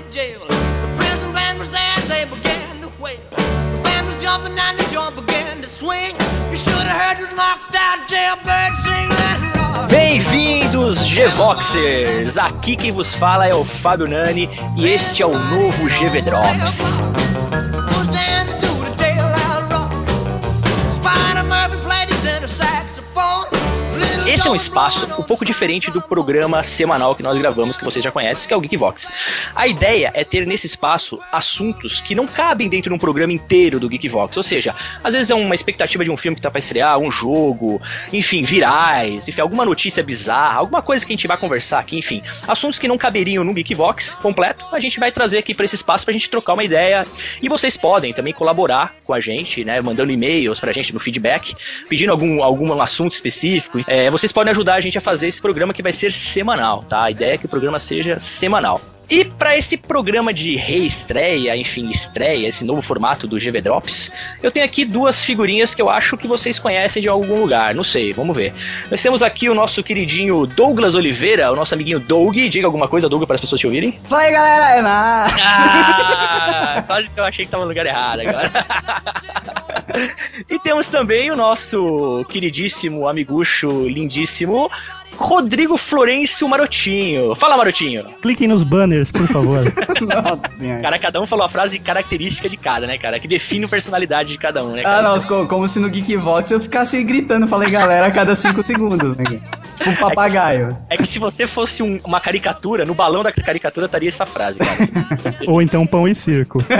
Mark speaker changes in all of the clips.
Speaker 1: county jail. The prison band was there, they began to wail. The band was jumping and the joint began to swing. You should have heard this knocked out jailbird sing that.
Speaker 2: Bem-vindos, G-Voxers! Aqui quem vos fala é o Fábio Nani e este é o novo GV Drops. Esse é um espaço um pouco diferente do programa semanal que nós gravamos, que vocês já conhecem, que é o Geekvox. A ideia é ter nesse espaço assuntos que não cabem dentro de um programa inteiro do Geekvox. Ou seja, às vezes é uma expectativa de um filme que tá pra estrear, um jogo, enfim, virais, enfim, alguma notícia bizarra, alguma coisa que a gente vai conversar aqui, enfim. Assuntos que não caberiam no Geekvox completo, a gente vai trazer aqui pra esse espaço pra gente trocar uma ideia. E vocês podem também colaborar com a gente, né? Mandando e-mails pra gente no feedback, pedindo algum, algum assunto específico. É, vocês podem ajudar a gente a fazer esse programa que vai ser semanal, tá? A ideia é que o programa seja semanal. E para esse programa de reestreia, enfim, estreia, esse novo formato do GV Drops, eu tenho aqui duas figurinhas que eu acho que vocês conhecem de algum lugar, não sei, vamos ver. Nós temos aqui o nosso queridinho Douglas Oliveira, o nosso amiguinho Doug. Diga alguma coisa, Doug, para as pessoas te ouvirem.
Speaker 3: Fala aí, galera! É na...
Speaker 2: Ah, quase que eu achei que tava no lugar errado agora. e temos também o nosso queridíssimo, amigucho, lindíssimo, Rodrigo Florencio Marotinho. Fala, Marotinho.
Speaker 4: Cliquem nos banners, por favor.
Speaker 3: Nossa senhora.
Speaker 2: Cara, cada um falou a frase característica de cada, né, cara? Que define a personalidade de cada um, né,
Speaker 3: Ah,
Speaker 2: cara?
Speaker 3: não, co- como se no Geekvox eu ficasse gritando, falei galera a cada 5 segundos, né? Tipo um papagaio.
Speaker 2: É que se você fosse um- uma caricatura, no balão da caricatura estaria essa frase, cara.
Speaker 4: Ou então pão e circo.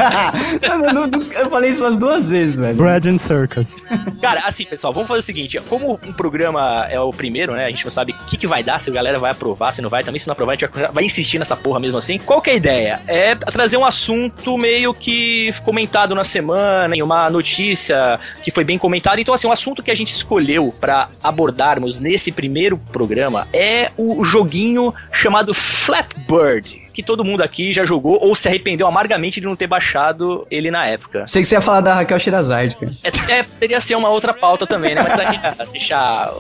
Speaker 3: Não, não, não, eu falei isso umas duas vezes, velho.
Speaker 4: Bread and Circus.
Speaker 2: Cara, assim, pessoal, vamos fazer o seguinte: como um programa é o primeiro, né? A gente não sabe o que, que vai dar, se a galera vai aprovar, se não vai. Também, se não aprovar, a gente vai, vai insistir nessa porra mesmo assim. Qual que é a ideia? É trazer um assunto meio que comentado na semana, em uma notícia que foi bem comentada. Então, assim, um assunto que a gente escolheu pra abordarmos nesse primeiro programa é o joguinho chamado Flapbird. Que todo mundo aqui já jogou ou se arrependeu amargamente de não ter baixado ele na época.
Speaker 3: Sei que você ia falar da Raquel Shirazade, cara.
Speaker 2: É, é, poderia ser uma outra pauta também, né? Mas a gente ia deixar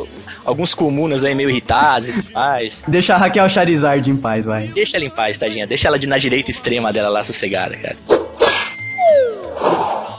Speaker 2: alguns comunas aí meio irritados e tudo mais.
Speaker 3: Deixa a Raquel Charizard em paz, vai.
Speaker 2: Deixa ela em paz, tadinha. Deixa ela de, na direita extrema dela lá sossegada, cara.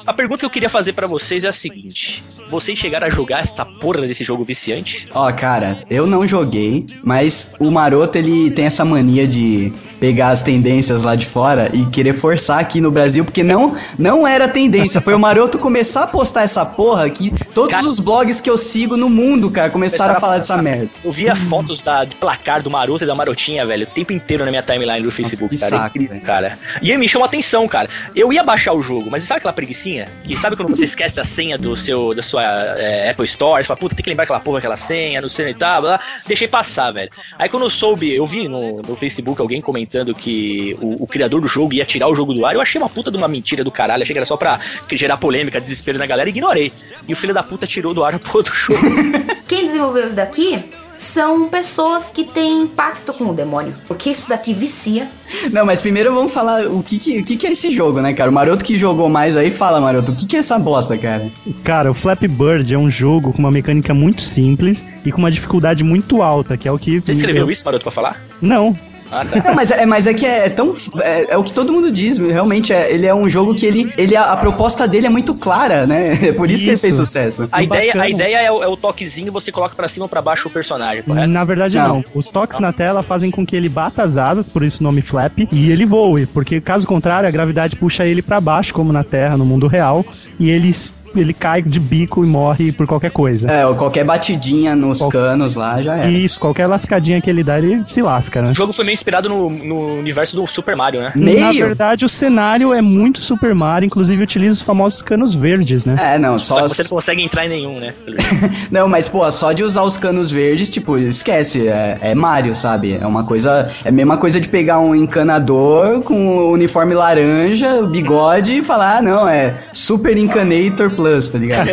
Speaker 2: A pergunta que eu queria fazer pra vocês é a seguinte: vocês chegaram a jogar esta porra desse jogo viciante?
Speaker 3: Ó, cara, eu não joguei, mas o Maroto ele tem essa mania de pegar as tendências lá de fora e querer forçar aqui no Brasil, porque não não era tendência. Foi o Maroto começar a postar essa porra que todos
Speaker 2: Cara-
Speaker 3: os blogs que eu sigo no mundo, cara, começaram a falar dessa merda.
Speaker 2: Eu via fotos da, de placar do Maroto e da Marotinha, velho, o tempo inteiro na minha timeline do Facebook,
Speaker 3: que
Speaker 2: cara.
Speaker 3: saco,
Speaker 2: incrível,
Speaker 3: velho.
Speaker 2: cara. E aí me chamou a atenção, cara. Eu ia baixar o jogo, mas sabe aquela preguicinha? E sabe quando você esquece a senha do seu, da sua é, Apple Store? Você fala, puta, tem que lembrar aquela porra, aquela senha, não sei e tal, blá, blá. Deixei passar, velho. Aí quando eu soube, eu vi no, no Facebook alguém comentando que o, o criador do jogo ia tirar o jogo do ar. Eu achei uma puta de uma mentira do caralho. Achei que era só pra gerar polêmica, desespero na galera. Ignorei. E o filho da puta tirou do ar a porra do jogo.
Speaker 5: Quem desenvolveu isso daqui são pessoas que têm pacto com o demônio. Porque isso daqui vicia.
Speaker 3: Não, mas primeiro vamos falar o que que, o que que é esse jogo, né, cara? O Maroto que jogou mais aí, fala, Maroto, o que que é essa bosta, cara?
Speaker 4: Cara, o Flappy Bird é um jogo com uma mecânica muito simples e com uma dificuldade muito alta, que é o que.
Speaker 2: Você escreveu
Speaker 4: eu-
Speaker 2: isso, Maroto, pra falar?
Speaker 4: Não.
Speaker 2: Ah, tá.
Speaker 3: Não, mas é, mas é que é, tão. É, é o que todo mundo diz, realmente. É, ele é um jogo que ele. ele a, a proposta dele é muito clara, né? É por isso, que ele
Speaker 4: Isso.
Speaker 3: fez sucesso.
Speaker 2: A ideia,
Speaker 4: Bacana.
Speaker 2: a ideia é, o, é o toquezinho, você coloca pra cima ou pra baixo o personagem, correto?
Speaker 4: Na verdade,
Speaker 3: Não.
Speaker 4: não. Os toques na tela fazem com que ele bata as asas, por isso o nome flap, e ele voe, porque caso contrário, a gravidade puxa ele pra baixo, como na Terra, no mundo real, e ele, ele cai de bico e morre por qualquer coisa.
Speaker 3: É, ou qualquer batidinha nos
Speaker 4: Qual-
Speaker 3: canos lá já era.
Speaker 4: Isso, qualquer lascadinha que ele dá, ele se lasca, né?
Speaker 2: O jogo foi meio inspirado no, no universo do Super Mario, né?
Speaker 4: Na
Speaker 3: Meio?
Speaker 4: verdade, o cenário é muito Super Mario, inclusive utiliza os famosos canos verdes, né?
Speaker 3: É, não,
Speaker 2: Só
Speaker 3: só.
Speaker 2: que você não consegue entrar em nenhum, né?
Speaker 3: Não, mas, pô, só de usar os canos verdes, tipo, esquece. É, é Mario, sabe? É uma coisa. É a mesma coisa de pegar um encanador com o uniforme laranja, bigode e falar, ah, não, é Super Encanator Plus, tá ligado?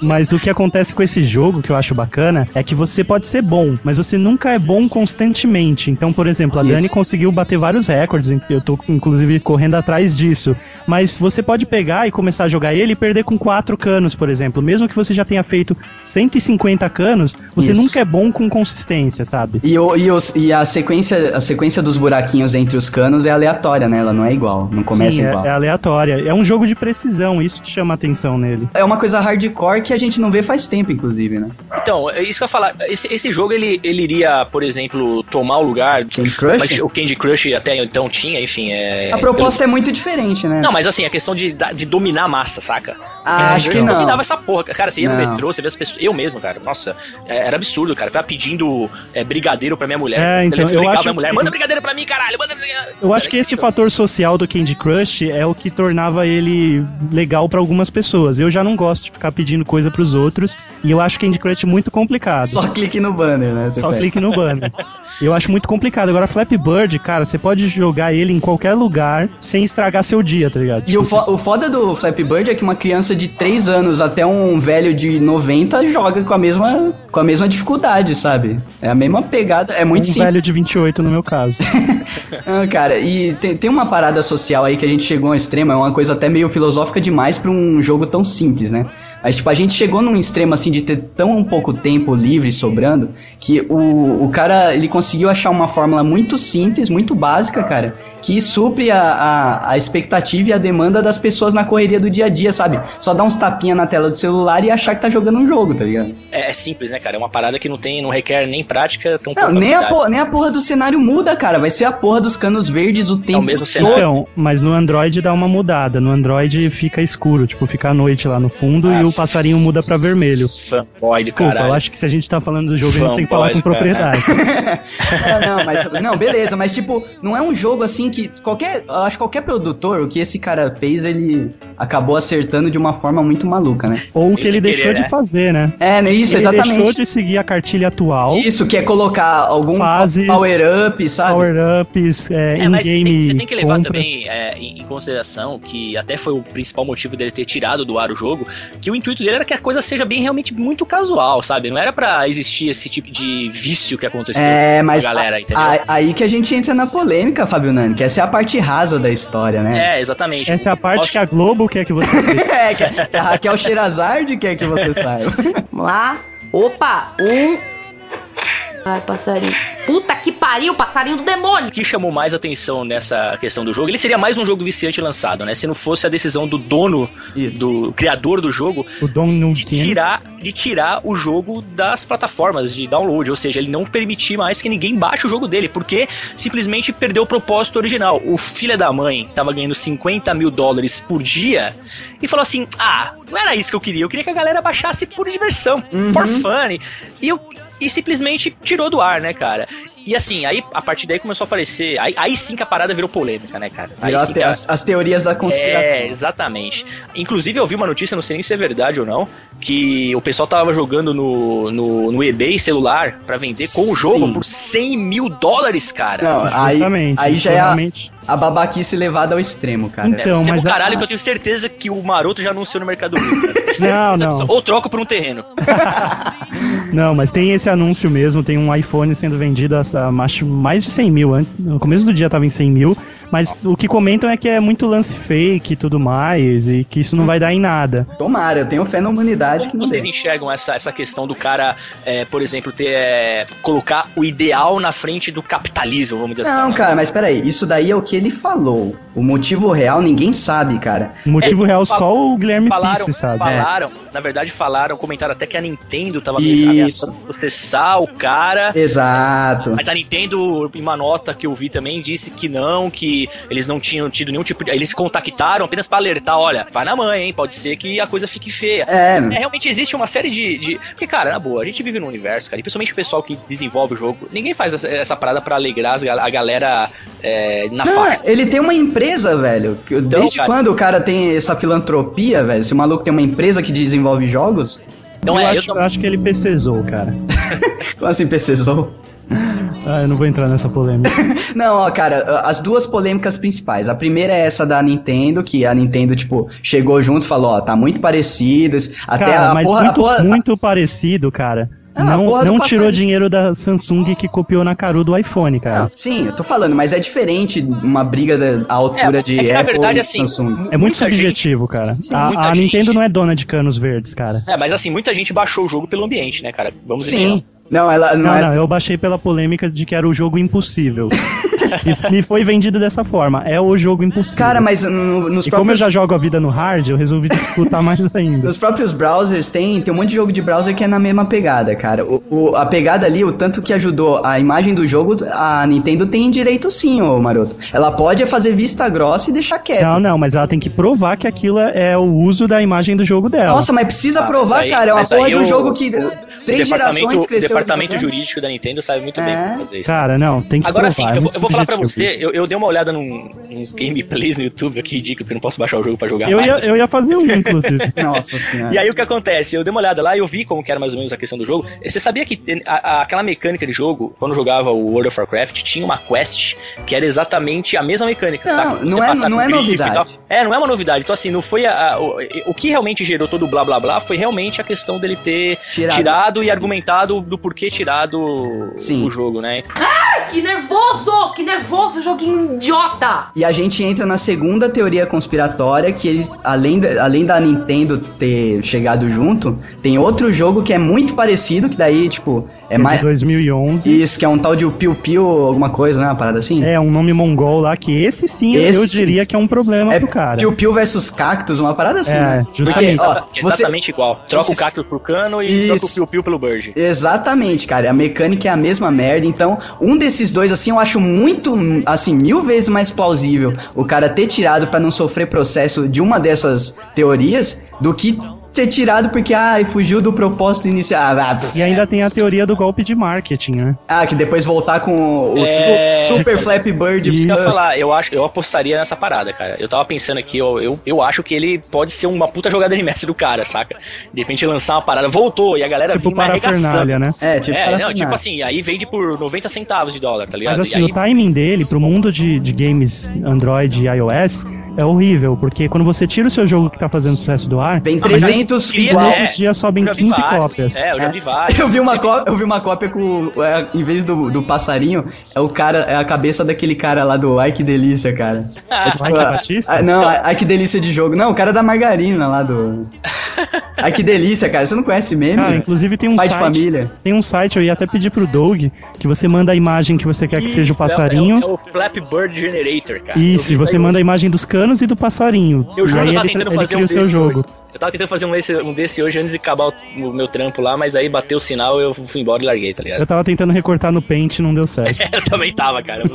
Speaker 4: Mas o que acontece com esse jogo, que eu acho bacana, é que você pode ser bom, mas você nunca é bom constantemente. Então, por exemplo, a
Speaker 3: Isso.
Speaker 4: Dani conseguiu bater vários recordes, eu tô inclusive correndo atrás disso. Mas você pode pegar e começar a jogar ele e perder com quatro canos, por exemplo. Mesmo que você já tenha feito 150 canos, você
Speaker 3: Isso.
Speaker 4: nunca é bom com consistência, sabe?
Speaker 3: E, o, e, os- e a, sequência, a sequência dos buraquinhos entre os canos é aleatória, né? Ela não é igual, não começa
Speaker 4: Sim, é-
Speaker 3: igual.
Speaker 4: É, aleatória. É um jogo de precisão, isso que chama a atenção nele.
Speaker 3: É uma coisa hardcore que a gente não vê faz tempo, inclusive, né?
Speaker 2: Então, é isso que eu ia falar. Esse, esse jogo, ele, ele iria, por exemplo, tomar o lugar...
Speaker 3: Candy Crush?
Speaker 2: Mas o Candy Crush até então tinha, enfim, é...
Speaker 3: a proposta é muito diferente, né?
Speaker 2: Não, mas assim, a questão de, de dominar a massa, saca?
Speaker 3: Ah,
Speaker 2: É,
Speaker 3: acho
Speaker 2: eu
Speaker 3: que não.
Speaker 2: dominava essa porra. Cara, você ia no
Speaker 3: Não.
Speaker 2: metrô, você vê as pessoas. Eu mesmo, cara. Nossa, é, era absurdo, cara. Eu ficava pedindo é, brigadeiro pra minha mulher.
Speaker 4: É, então,
Speaker 2: eu
Speaker 4: acho
Speaker 2: pra mulher,
Speaker 4: que-
Speaker 2: manda brigadeiro pra mim, caralho, manda brigadeiro.
Speaker 4: Eu acho que esse fator social do Candy Crush é o que tornava ele legal pra algumas pessoas. Eu já não gosto de ficar pedindo coisa pros outros e eu acho Candy Crush muito complicado.
Speaker 3: Só clique no banner, né?
Speaker 4: Só clique no banner. Eu acho muito complicado. Agora, Flappy Bird, cara, você pode jogar ele em qualquer lugar sem estragar seu dia, tá ligado?
Speaker 3: E o,
Speaker 4: Tipo,
Speaker 3: fo- o foda do Flappy Bird é que uma criança de 3 anos até um velho de 90 joga com a mesma, com a mesma dificuldade, sabe? É a mesma pegada, é muito
Speaker 4: um
Speaker 3: simples.
Speaker 4: velho de 28 no meu caso.
Speaker 3: Ah, cara, e tem, tem uma parada social aí que a gente chegou ao extremo, é uma coisa até meio filosófica demais pra um jogo tão simples, né? Mas, tipo, a gente chegou num extremo, assim, de ter tão pouco tempo livre sobrando, que o, o cara, ele conseguiu achar uma fórmula muito simples, muito básica, cara, que supre a, a, a expectativa e a demanda das pessoas na correria do dia a dia, sabe? Só dar uns tapinha na tela do celular e achar que tá jogando um jogo, tá ligado?
Speaker 2: É, é simples, né, cara? É uma parada que não tem, não requer nem prática, tão
Speaker 3: Não, nem a, porra, nem a porra do cenário muda, cara. Vai ser a porra dos canos verdes o tempo
Speaker 2: mesmo
Speaker 3: todo.
Speaker 2: cenário.
Speaker 4: Então, mas no Android dá uma mudada. No Android fica escuro, tipo, fica à noite lá no fundo e
Speaker 2: Ah,
Speaker 4: o passarinho muda pra vermelho.
Speaker 2: Fanboy
Speaker 4: Desculpa,
Speaker 2: caralho.
Speaker 4: eu acho que se a gente tá falando do jogo, a gente tem que falar com
Speaker 2: Fanboy,
Speaker 4: propriedade.
Speaker 3: Não, não, mas não, beleza, mas tipo, não é um jogo assim que qualquer, eu acho que qualquer produtor, o que esse cara fez, ele acabou acertando de uma forma muito maluca, né?
Speaker 4: Ou o que ele deixou
Speaker 2: querer,
Speaker 4: de
Speaker 2: né?
Speaker 4: fazer, né?
Speaker 3: É, né, isso
Speaker 4: ele deixou
Speaker 3: exatamente.
Speaker 4: de seguir a cartilha atual,
Speaker 3: Isso que é colocar algum
Speaker 4: Fases,
Speaker 3: power up, sabe?
Speaker 4: power-ups, é,
Speaker 2: É, mas tem,
Speaker 4: in-game
Speaker 2: você tem que levar
Speaker 4: compras.
Speaker 2: também é, em, em consideração que até foi o principal motivo dele ter tirado do ar o jogo, que o intuito dele era que a coisa seja bem realmente muito casual, sabe? Não era pra existir esse tipo de vício que aconteceu
Speaker 3: É, mas
Speaker 2: com a galera,
Speaker 3: a-
Speaker 2: entendeu?
Speaker 3: a- aí que a gente entra na polêmica, Fábio Nani, que essa é a parte rasa da história, né?
Speaker 2: É, exatamente.
Speaker 4: Essa é a parte
Speaker 2: Posso-
Speaker 4: que a Globo quer que você veja.
Speaker 3: É, que a- que a Raquel Sherazade quer que você saiba.
Speaker 5: Vamos lá. Opa, um. Ai, passarinho. Puta que pariu, passarinho do demônio.
Speaker 2: O que chamou mais atenção nessa questão do jogo, ele seria mais um jogo viciante lançado, né? Se não fosse a decisão do dono,
Speaker 3: Isso.
Speaker 2: do criador do jogo, de tirar, de tirar o jogo das plataformas de download, ou seja, ele não permitir mais que ninguém baixe o jogo dele, porque simplesmente perdeu o propósito original. O filho da mãe tava ganhando 50 mil dólares por dia e falou assim: ah, não era isso que eu queria, eu queria que a galera baixasse por diversão,
Speaker 3: Uhum.
Speaker 2: for fun. E, eu- e simplesmente tirou do ar, né, cara? E assim, aí a partir daí começou a aparecer. Aí, aí sim que a parada virou polêmica, né, cara? Aí
Speaker 3: Virou
Speaker 2: sim
Speaker 3: a
Speaker 2: a-
Speaker 3: as, as teorias da conspiração.
Speaker 2: é, exatamente. Inclusive, eu vi uma notícia, não sei nem se é verdade ou não, que o pessoal tava jogando no, no, no eBay celular pra vender com o jogo
Speaker 3: Sim.
Speaker 2: por 100 mil dólares, cara.
Speaker 3: Não, aí,
Speaker 4: Justamente.
Speaker 3: aí já é a,
Speaker 4: justamente.
Speaker 3: a babaquice levada ao extremo, cara.
Speaker 2: Deve
Speaker 4: então,
Speaker 2: ser
Speaker 4: mas a-
Speaker 2: caralho que eu tenho certeza que o Maroto já anunciou no Mercado Livre. cara.
Speaker 4: Não,
Speaker 2: Certeza
Speaker 4: não.
Speaker 2: Ou troco por um terreno.
Speaker 4: Não, mas tem esse anúncio mesmo, tem um iPhone sendo vendido a, mais de 100 mil. No começo do dia tava em 100 mil, mas o que comentam é que é muito lance fake e tudo mais, e que isso não vai dar em nada.
Speaker 3: Tomara, eu tenho fé na humanidade que não
Speaker 2: vocês
Speaker 3: dê.
Speaker 2: enxergam essa, essa questão do cara, é, por exemplo, ter é, colocar o ideal na frente do capitalismo, vamos dizer
Speaker 3: Não,
Speaker 2: assim? né?
Speaker 3: cara, mas peraí, isso daí é o que ele falou. O motivo real ninguém sabe, cara.
Speaker 4: O motivo
Speaker 2: É,
Speaker 4: real só o Guilherme
Speaker 2: Falaram,
Speaker 4: Pisse, sabe?
Speaker 2: falaram, na verdade falaram, comentaram até que a Nintendo tava
Speaker 3: Isso.
Speaker 2: processar o cara.
Speaker 3: Exato.
Speaker 2: Mas a Nintendo, em uma nota que eu vi também, disse que não, que eles não tinham tido nenhum tipo de. Eles contactaram apenas pra alertar: olha, vai na mãe, hein? Pode ser que a coisa fique feia.
Speaker 3: É,
Speaker 2: É, realmente existe uma série de, de. Porque, cara, na boa, a gente vive num universo, cara, e principalmente o pessoal que desenvolve o jogo, ninguém faz essa, essa parada pra alegrar as a galera é, na
Speaker 3: Não,
Speaker 2: faixa.
Speaker 3: ele tem uma empresa, velho.
Speaker 2: Então,
Speaker 3: Desde
Speaker 2: cara-
Speaker 3: quando o cara tem essa filantropia, velho? Se o maluco tem uma empresa que desenvolve jogos,
Speaker 2: Então
Speaker 4: eu,
Speaker 2: é, eu
Speaker 4: acho,
Speaker 2: tô-
Speaker 4: eu acho que ele PCzou, cara.
Speaker 3: como assim, PCzou?
Speaker 4: Ah, eu não vou entrar nessa polêmica.
Speaker 3: Não, ó, cara, as duas polêmicas principais. A primeira é essa da Nintendo, que a Nintendo, tipo, chegou junto e falou, ó, tá muito parecido. Até
Speaker 4: cara,
Speaker 3: a
Speaker 4: mas
Speaker 3: porra, a
Speaker 4: muito,
Speaker 3: porra-
Speaker 4: muito parecido, cara.
Speaker 3: Ah, a
Speaker 4: não não tirou dinheiro da Samsung que copiou na caru do iPhone, cara.
Speaker 3: Não, sim, eu tô falando, mas é diferente uma briga da à altura
Speaker 2: É,
Speaker 3: de
Speaker 2: é que,
Speaker 3: Apple
Speaker 2: verdade,
Speaker 3: e
Speaker 2: assim,
Speaker 3: Samsung.
Speaker 4: É muito subjetivo, cara. A,
Speaker 2: muita
Speaker 4: a
Speaker 2: gente-
Speaker 4: Nintendo não é dona de canos verdes, cara.
Speaker 2: É, mas assim, muita gente baixou o jogo pelo ambiente, né, cara? Vamos
Speaker 3: Sim. Não, ela não,
Speaker 4: Não,
Speaker 3: é.
Speaker 4: não, eu baixei pela polêmica de que era o jogo impossível. e me foi vendido dessa forma. É o jogo impossível.
Speaker 3: Cara, mas no- nos
Speaker 4: E como eu
Speaker 3: próprios
Speaker 4: já jogo a vida no hard, eu resolvi dificultar mais ainda.
Speaker 3: Nos próprios browsers tem, tem um monte de jogo de browser que é na mesma pegada, cara. O, o- a pegada ali, o tanto que ajudou a imagem do jogo, a Nintendo tem direito sim, ô maroto. Ela pode fazer vista grossa e deixar quieto.
Speaker 4: Não, não, mas ela tem que provar que aquilo é o uso da imagem do jogo dela.
Speaker 3: Nossa, mas precisa
Speaker 2: Ah,
Speaker 3: provar,
Speaker 2: mas aí-
Speaker 3: cara. É uma porra
Speaker 2: aí
Speaker 3: de um
Speaker 2: o-
Speaker 3: jogo que três gerações cresceu.
Speaker 2: O departamento jurídico da Nintendo sabe muito bem
Speaker 3: É.
Speaker 2: como fazer isso.
Speaker 4: Cara, não, tem que
Speaker 2: Agora
Speaker 4: provar.
Speaker 2: sim,
Speaker 4: é
Speaker 2: eu, eu vou falar pra você, eu, eu dei uma olhada num, uns gameplays no YouTube aqui, ridículo, porque eu não posso baixar o jogo pra jogar
Speaker 4: Eu
Speaker 2: mais.
Speaker 4: ia, eu ia fazer um, inclusive.
Speaker 3: Nossa senhora.
Speaker 2: E aí o que acontece? Eu dei uma olhada lá e eu vi como que era mais ou menos a questão do jogo. Você sabia que a- a- aquela mecânica de jogo, quando eu jogava o World of Warcraft, tinha uma quest que era exatamente a mesma mecânica,
Speaker 3: Não,
Speaker 2: saca?
Speaker 3: não é-
Speaker 2: passar
Speaker 3: não
Speaker 2: com
Speaker 3: é
Speaker 2: grife e
Speaker 3: novidade.
Speaker 2: tal. É, não é uma novidade. Então assim, não foi a, a- o, o que realmente gerou todo o blá blá blá foi realmente a questão dele ter
Speaker 3: Tirado.
Speaker 2: tirado, e argumentado do porquê tirado
Speaker 3: Sim.
Speaker 2: o jogo, né?
Speaker 5: Que nervoso! Que nervoso, joguinho idiota!
Speaker 3: E a gente entra na segunda teoria conspiratória, que ele, além, da, além da Nintendo ter chegado junto, tem outro jogo que é muito parecido, que daí, tipo, é
Speaker 4: É
Speaker 3: mais.
Speaker 4: de 2011.
Speaker 3: Isso, que é um tal de Piu Piu, alguma coisa, né? Uma parada assim?
Speaker 4: É, um nome mongol lá, que esse sim
Speaker 3: Esse
Speaker 4: eu diria que é um problema
Speaker 3: É
Speaker 4: pro cara.
Speaker 3: Piu Piu versus Cactus, uma parada assim,
Speaker 4: É,
Speaker 3: né?
Speaker 4: justamente.
Speaker 3: Porque, ó, você-
Speaker 2: exatamente igual. Troca
Speaker 3: Isso.
Speaker 2: o cactus por cano e troca o
Speaker 3: Isso.
Speaker 2: piu-piu pelo bird.
Speaker 3: Exatamente, cara. A mecânica é a mesma merda. Então, um desses dois, assim, eu acho muito, assim, mil vezes mais plausível o cara ter tirado pra não sofrer processo de uma dessas teorias do que ter tirado porque, ah, fugiu do propósito inicial. Ah.
Speaker 4: E ainda tem a teoria do golpe de marketing, né?
Speaker 3: Ah, que depois voltar com o
Speaker 2: É.
Speaker 3: su- Super Flappy Bird.
Speaker 2: Isso eu falar, eu acho, eu apostaria nessa parada, cara. Eu tava pensando aqui, eu, eu, eu acho que ele pode ser uma puta jogada de mestre do cara, saca? De repente lançar uma parada, voltou e a galera
Speaker 4: Tipo
Speaker 2: vinha arregaçando.
Speaker 4: né?
Speaker 3: É, tipo,
Speaker 2: É, não, tipo assim, aí vende por 90 centavos de dólar, tá ligado?
Speaker 4: Mas assim,
Speaker 2: e aí,
Speaker 4: o timing dele pro mundo de, de games Android e iOS é horrível, porque quando você tira o seu jogo que tá fazendo sucesso do ar,
Speaker 3: Vem
Speaker 2: Ah, mas
Speaker 3: 300
Speaker 2: queria-
Speaker 3: igual.
Speaker 4: no
Speaker 2: é,
Speaker 4: outro dia sobem
Speaker 2: eu já vi
Speaker 4: 15
Speaker 2: vários.
Speaker 4: cópias.
Speaker 2: É, eu já
Speaker 3: É.
Speaker 2: vi vários.
Speaker 3: Eu vi uma cópia, eu vi uma cópia com, é, em vez do, do passarinho, é o cara, é a cabeça daquele cara lá do Ai que delícia, cara. É tipo,
Speaker 4: Mike
Speaker 3: a-
Speaker 4: Batista?
Speaker 3: a- não, ai que delícia de jogo. Não, o cara da margarina lá do. Ai que delícia, cara. Você não conhece meme?
Speaker 4: Cara,
Speaker 3: velho?
Speaker 4: inclusive tem um
Speaker 3: Pai de
Speaker 4: site,
Speaker 3: família.
Speaker 4: tem um site, eu ia até pedir pro Doug, que você manda a imagem que você quer que seja o
Speaker 2: Isso, é-
Speaker 4: passarinho.
Speaker 2: É, o- é o Flappy Bird Generator, cara.
Speaker 4: Isso, e você manda a imagem dos canos e do passarinho.
Speaker 2: Eu juro que eu tava
Speaker 4: ele,
Speaker 2: tentando
Speaker 4: ele
Speaker 2: fazer um
Speaker 4: o seu
Speaker 2: desse
Speaker 4: jogo.
Speaker 2: hoje. Eu tava tentando fazer um desse, um desse hoje antes de acabar o, o meu trampo lá, mas aí bateu o sinal eu fui embora e larguei, tá ligado?
Speaker 4: Eu tava tentando recortar no Paint e não deu certo.
Speaker 2: Eu também tava, cara.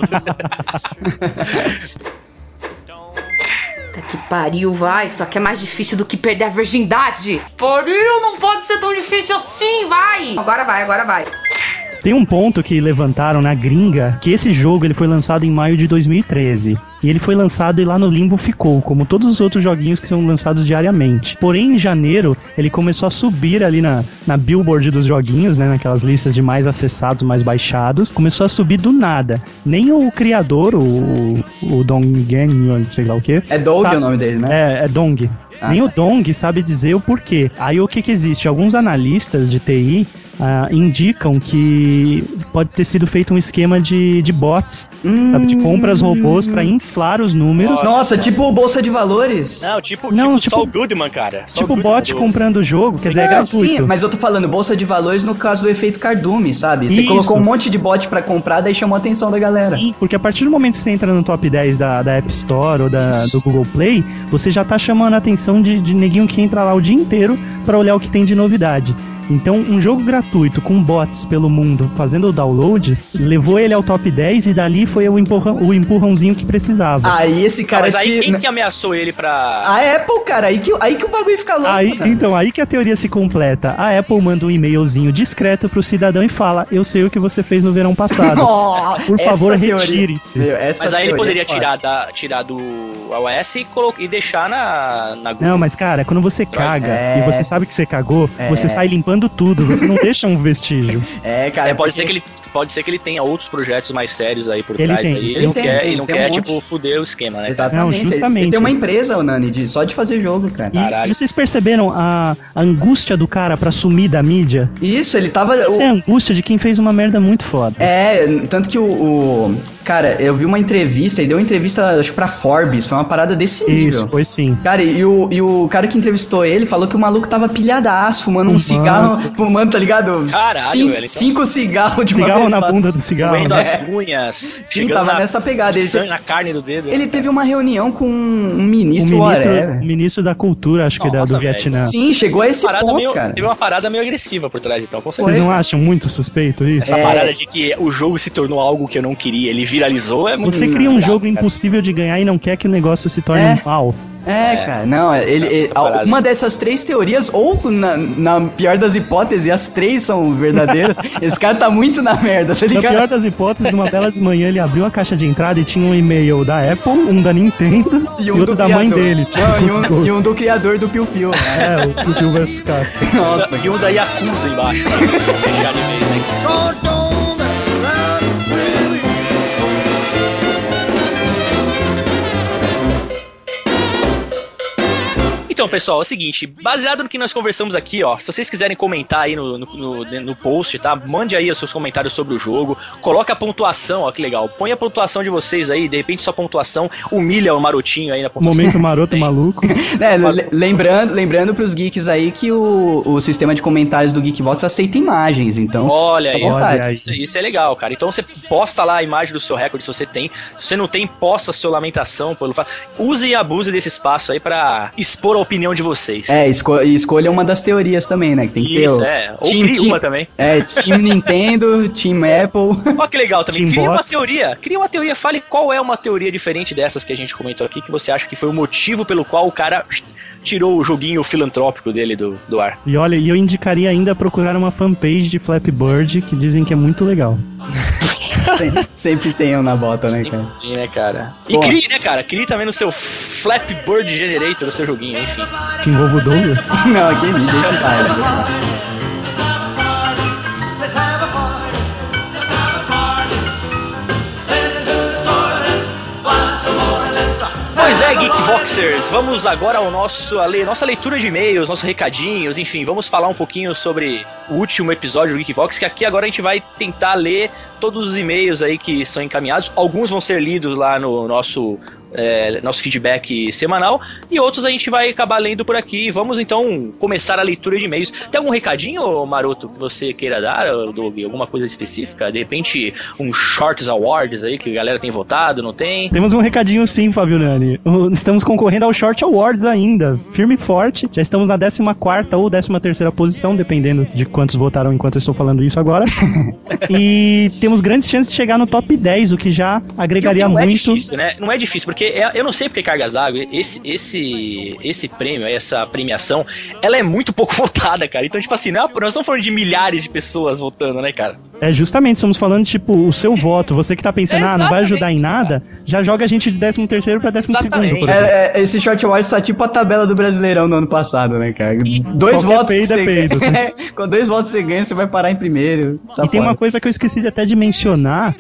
Speaker 5: Puta que pariu, vai. Só que é mais difícil do que perder a virgindade. Pariu, não pode ser tão difícil assim, vai. Agora vai, agora vai.
Speaker 4: Tem um ponto que levantaram na gringa, que esse jogo ele foi lançado em maio de 2013. E ele foi lançado e lá no limbo ficou, como todos os outros joguinhos que são lançados diariamente. Porém, em janeiro, ele começou a subir ali na, na billboard dos joguinhos, né? Naquelas listas de mais acessados, mais baixados. Começou a subir do nada. Nem o criador, o, o Donggen, sei lá o que.
Speaker 3: É Doug
Speaker 4: Sabe-
Speaker 3: o nome dele, né?
Speaker 4: É, é Dong.
Speaker 3: Ah,
Speaker 4: Nem
Speaker 3: tá.
Speaker 4: o Dong sabe dizer o porquê. Aí o que que existe? Alguns analistas de TI ah, indicam que pode ter sido feito um esquema de, de bots, sabe? De compras robôs pra inflar os números.
Speaker 3: Nossa, tipo Bolsa de Valores.
Speaker 2: Não, tipo,
Speaker 4: Não,
Speaker 2: tipo,
Speaker 4: tipo-
Speaker 2: Goodman, cara. Só
Speaker 4: tipo
Speaker 2: o Goodman
Speaker 4: bot
Speaker 2: do-
Speaker 4: comprando o jogo, quer dizer, é gratuito.
Speaker 3: sim, mas eu tô falando Bolsa de Valores no caso do efeito cardume, sabe? Você
Speaker 4: Isso.
Speaker 3: colocou um monte de bot pra comprar, daí chamou a atenção da galera.
Speaker 4: Sim, porque a partir do momento que você entra no top 10 da, da App Store ou da, do Google Play, você já tá chamando a atenção de, de neguinho que entra lá o dia inteiro pra olhar o que tem de novidade. Então, um jogo gratuito com bots pelo mundo fazendo o download levou ele ao top 10 e dali foi o, empurrão, o empurrãozinho que precisava.
Speaker 3: Aí esse
Speaker 2: Ah,
Speaker 3: cara
Speaker 2: mas aí
Speaker 3: te-
Speaker 2: quem que ameaçou ele pra.
Speaker 3: A Apple, cara, aí que, aí que o bagulho fica louco.
Speaker 4: Aí,
Speaker 3: cara.
Speaker 4: então, aí que a teoria se completa. A Apple manda um e-mailzinho discreto pro cidadão e fala: Eu sei o que você fez no verão passado.
Speaker 3: Oh,
Speaker 4: Por favor, retire-se.
Speaker 2: Mas aí ele poderia
Speaker 3: é foda.
Speaker 2: tirar, da, tirar do iOS e, colo- e deixar na, na Google.
Speaker 4: Não, mas cara, quando você caga
Speaker 3: É.
Speaker 4: e você sabe que você cagou,
Speaker 3: É.
Speaker 4: você sai limpando limpando tudo, você não deixa um vestígio.
Speaker 3: É, cara.
Speaker 2: É, pode
Speaker 3: porque-
Speaker 2: ser que ele pode ser que ele tenha outros projetos mais sérios aí por
Speaker 4: Ele
Speaker 2: trás
Speaker 4: tem,
Speaker 2: aí.
Speaker 4: ele
Speaker 2: Ele não
Speaker 3: tem,
Speaker 2: quer,
Speaker 3: tem,
Speaker 2: ele não
Speaker 3: tem um
Speaker 2: quer
Speaker 3: monte.
Speaker 2: tipo fuder o esquema, né?
Speaker 3: Exatamente.
Speaker 4: Não, justamente.
Speaker 3: Ele tem uma empresa, o Nani, de, só de fazer jogo, cara.
Speaker 4: E
Speaker 2: Caralho.
Speaker 4: vocês perceberam a, a angústia do cara pra sumir da mídia?
Speaker 3: Isso, ele tava.
Speaker 4: Essa é a angústia de quem fez uma merda muito foda.
Speaker 3: É, tanto que o, o- Cara, eu vi uma entrevista e deu uma entrevista, acho que pra Forbes, foi uma parada desse nível.
Speaker 4: Isso, foi sim.
Speaker 3: Cara, e o, e o cara que entrevistou ele falou que o maluco tava pilhadaço, fumando um
Speaker 4: Fumando.
Speaker 3: cigarro, fumando, tá ligado?
Speaker 2: Caralho,
Speaker 3: Cin-
Speaker 2: velho, então-
Speaker 3: Cinco cigarros de uma
Speaker 4: Cigarro na bunda do cigarro.
Speaker 2: Roendo
Speaker 4: né?
Speaker 2: as unhas.
Speaker 3: Sim, tava
Speaker 2: na-
Speaker 3: nessa pegada. Ele,
Speaker 2: sangue
Speaker 3: te-
Speaker 2: na carne do dedo.
Speaker 3: ele teve uma reunião com um ministro,
Speaker 4: ministro,
Speaker 3: whatever.
Speaker 4: o ministro da cultura, acho que da-
Speaker 2: Nossa,
Speaker 4: do
Speaker 2: velho.
Speaker 4: Vietnã.
Speaker 3: Sim, chegou a esse ponto,
Speaker 2: meio,
Speaker 3: cara.
Speaker 2: Teve uma parada meio agressiva por trás, então, com
Speaker 4: Vocês
Speaker 2: certeza.
Speaker 4: não acham muito suspeito isso?
Speaker 2: Essa
Speaker 3: É.
Speaker 2: parada de que o jogo se tornou algo que eu não queria, ele viralizou, é muito.
Speaker 4: Você cria um jogo
Speaker 2: cara.
Speaker 4: impossível de ganhar e não quer que o negócio se torne
Speaker 3: É.
Speaker 4: um mal.
Speaker 3: É,
Speaker 2: É.
Speaker 3: cara, não, ele, ele-
Speaker 2: Essa parada.
Speaker 3: uma dessas três teorias, ou na, na pior das hipóteses, as três são verdadeiras, esse cara tá muito na merda, tá
Speaker 4: Na
Speaker 3: ligado?
Speaker 4: pior das hipóteses, numa bela de manhã ele abriu a caixa de entrada e tinha um e-mail da Apple, um da Nintendo e, outro
Speaker 3: do
Speaker 4: da mãe dele. Tipo,
Speaker 3: Não, e, um, e um do criador do Piu Piu, né?
Speaker 4: É, o Piu Piu vs Capcom.
Speaker 3: Nossa,
Speaker 2: E um da Yakuza embaixo. né? Então, pessoal, é o seguinte, baseado no que nós conversamos aqui, ó, se vocês quiserem comentar aí no, no, no- no post, tá? Mande aí os seus comentários sobre o jogo, coloca a pontuação, ó, que legal. Põe a pontuação de vocês aí, de repente sua pontuação humilha o marotinho aí na pontuação.
Speaker 4: Momento maroto maluco.
Speaker 3: É, le- lembrando, lembrando pros geeks aí que o, o sistema de comentários do Geekbox aceita imagens, então.
Speaker 2: Olha aí,
Speaker 4: Olha aí.
Speaker 2: Isso, isso é legal, cara. Então você posta lá a imagem do seu recorde se você tem. Se você não tem, posta a sua lamentação pelo fato. Use e abuse desse espaço aí pra expor a opinião de vocês.
Speaker 3: É, esco escolha uma das teorias também, né? Que tem que ter
Speaker 2: Isso,
Speaker 3: o.
Speaker 2: é. Ou
Speaker 3: Team-
Speaker 2: uma também.
Speaker 3: É, Team Nintendo, Team Apple.
Speaker 2: Olha que legal também.
Speaker 4: Team
Speaker 2: Cria uma teoria. Cria uma teoria. Fale qual é uma teoria diferente dessas que a gente comentou aqui, que você acha que foi o motivo pelo qual o cara tirou o joguinho filantrópico dele do, do ar.
Speaker 4: E olha, e eu indicaria ainda procurar uma fanpage de Flappy Bird que dizem que é muito legal.
Speaker 3: Sem- Sempre tem um na bota, né,
Speaker 2: Sempre
Speaker 3: cara?
Speaker 2: tem, né, cara? E
Speaker 3: Pô.
Speaker 2: crie, né, cara? Crie também no seu Flappy Bird Generator, no seu joguinho, enfim.
Speaker 4: Que envolve o Douglas.
Speaker 3: Não, aqui é vídeo, deixa
Speaker 2: Pois é, Geekvoxers, vamos agora ao nosso, a nossa leitura de e-mails, nossos recadinhos, enfim, vamos falar um pouquinho sobre o último episódio do Geekvox, que aqui agora a gente vai tentar ler todos os e-mails aí que são encaminhados. Alguns vão ser lidos lá no nosso, é, nosso feedback semanal e outros a gente vai acabar lendo por aqui. Vamos então começar a leitura de e-mails. Tem algum recadinho, Maroto, que você queira dar, Doug? Alguma coisa específica? De repente, um Shorts Awards aí que a galera tem votado, não tem?
Speaker 4: Temos um recadinho sim, Fábio Nani. Estamos concorrendo ao Short Awards ainda. Firme e forte. Já estamos na 14 ou 13 posição, dependendo de quantos votaram enquanto eu estou falando isso agora. e temos grandes chances de chegar no top 10, o que já agregaria
Speaker 2: não é
Speaker 4: muito.
Speaker 2: difícil, né? Não é difícil, porque é- eu não sei porque cargas d'água, esse, esse, esse prêmio, essa premiação, ela é muito pouco votada, cara. Então, tipo assim, não é- nós estamos falando de milhares de pessoas votando, né, cara?
Speaker 4: É justamente, estamos falando, tipo, o seu voto. Você que tá pensando, ah, não vai ajudar em nada, já joga a gente de 13 terceiro pra 12 segundo.
Speaker 3: É, é, esse Short Awards tá tipo a tabela do Brasileirão do ano passado, né, cara? Dois votos
Speaker 4: peido
Speaker 3: você
Speaker 4: é peido.
Speaker 3: ganha. Com dois votos você ganha, você vai parar em primeiro. Tá
Speaker 4: e tem
Speaker 3: fora.
Speaker 4: uma coisa que eu esqueci de até de mencionar.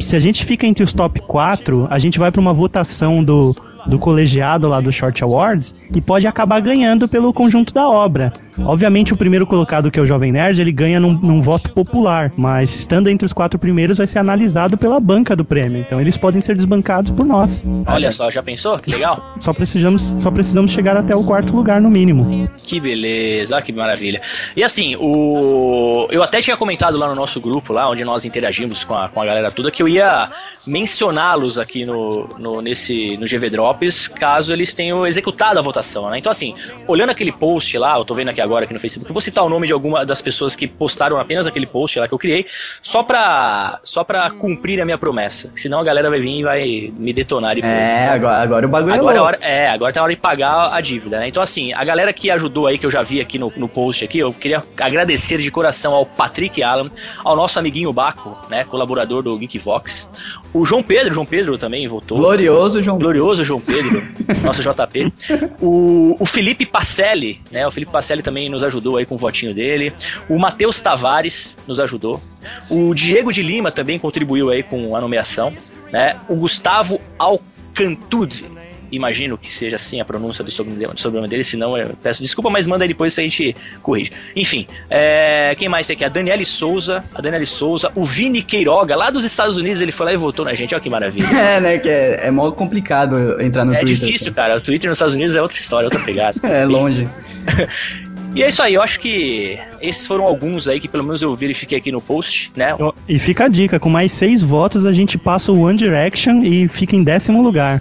Speaker 4: Se a gente fica entre os top 4, a gente vai pra uma votação do, do colegiado lá do Short Awards e pode acabar ganhando pelo conjunto da obra. Obviamente, o primeiro colocado, que é o Jovem Nerd, ele ganha num, num voto popular, mas estando entre os quatro primeiros, vai ser analisado pela banca do prêmio. Então, eles podem ser desbancados por nós.
Speaker 2: Olha só, já pensou? Que legal.
Speaker 4: Só precisamos, só precisamos chegar até o quarto lugar, no mínimo.
Speaker 2: Que beleza, que maravilha. E assim, o eu até tinha comentado lá no nosso grupo, lá onde nós interagimos com a, com a galera toda, que eu ia mencioná-los aqui no, no, nesse, no GV Drops, caso eles tenham executado a votação, né? Então assim, olhando aquele post lá, eu tô vendo aqui agora aqui no Facebook, eu vou citar o nome de alguma das pessoas que postaram apenas aquele post lá que eu criei, só pra, só pra cumprir a minha promessa, senão a galera vai vir e vai me detonar depois.
Speaker 3: É, agora, agora o bagulho
Speaker 2: Agora
Speaker 3: é
Speaker 2: é,
Speaker 3: louco.
Speaker 2: hora, é, agora tá na hora de pagar a dívida, né? Então, assim, a galera que ajudou aí, que eu já vi aqui no, no post aqui, eu queria agradecer de coração ao Patrick Allen, ao nosso amiguinho Baco, né? Colaborador do Geekvox. O João Pedro, João Pedro também votou.
Speaker 3: Glorioso, João.
Speaker 2: Glorioso João Pedro, nosso JP. O, o Felipe Pacelli, né? O Felipe Pacelli também também nos ajudou aí com o votinho dele. O Matheus Tavares nos ajudou. O Diego de Lima também contribuiu aí com a nomeação. Né? O Gustavo Alcantude imagino que seja assim a pronúncia do sobrenome, dele, senão eu peço desculpa, mas manda aí depois se a gente corrige. Enfim, é, quem mais tem aqui? A Daniele Souza, a Daniele Souza, o Vini Queiroga, lá dos Estados Unidos, ele foi lá e votou na gente, olha que maravilha.
Speaker 3: É, né, que é, é mó complicado entrar no
Speaker 2: é
Speaker 3: Twitter.
Speaker 2: difícil, cara, o Twitter nos Estados Unidos é outra história, outra pegada.
Speaker 3: É longe.
Speaker 2: E é isso aí, eu acho que esses foram alguns aí que pelo menos eu verifiquei aqui no post, né?
Speaker 4: E fica a dica, com mais seis votos a gente passa o One Direction e fica em décimo lugar.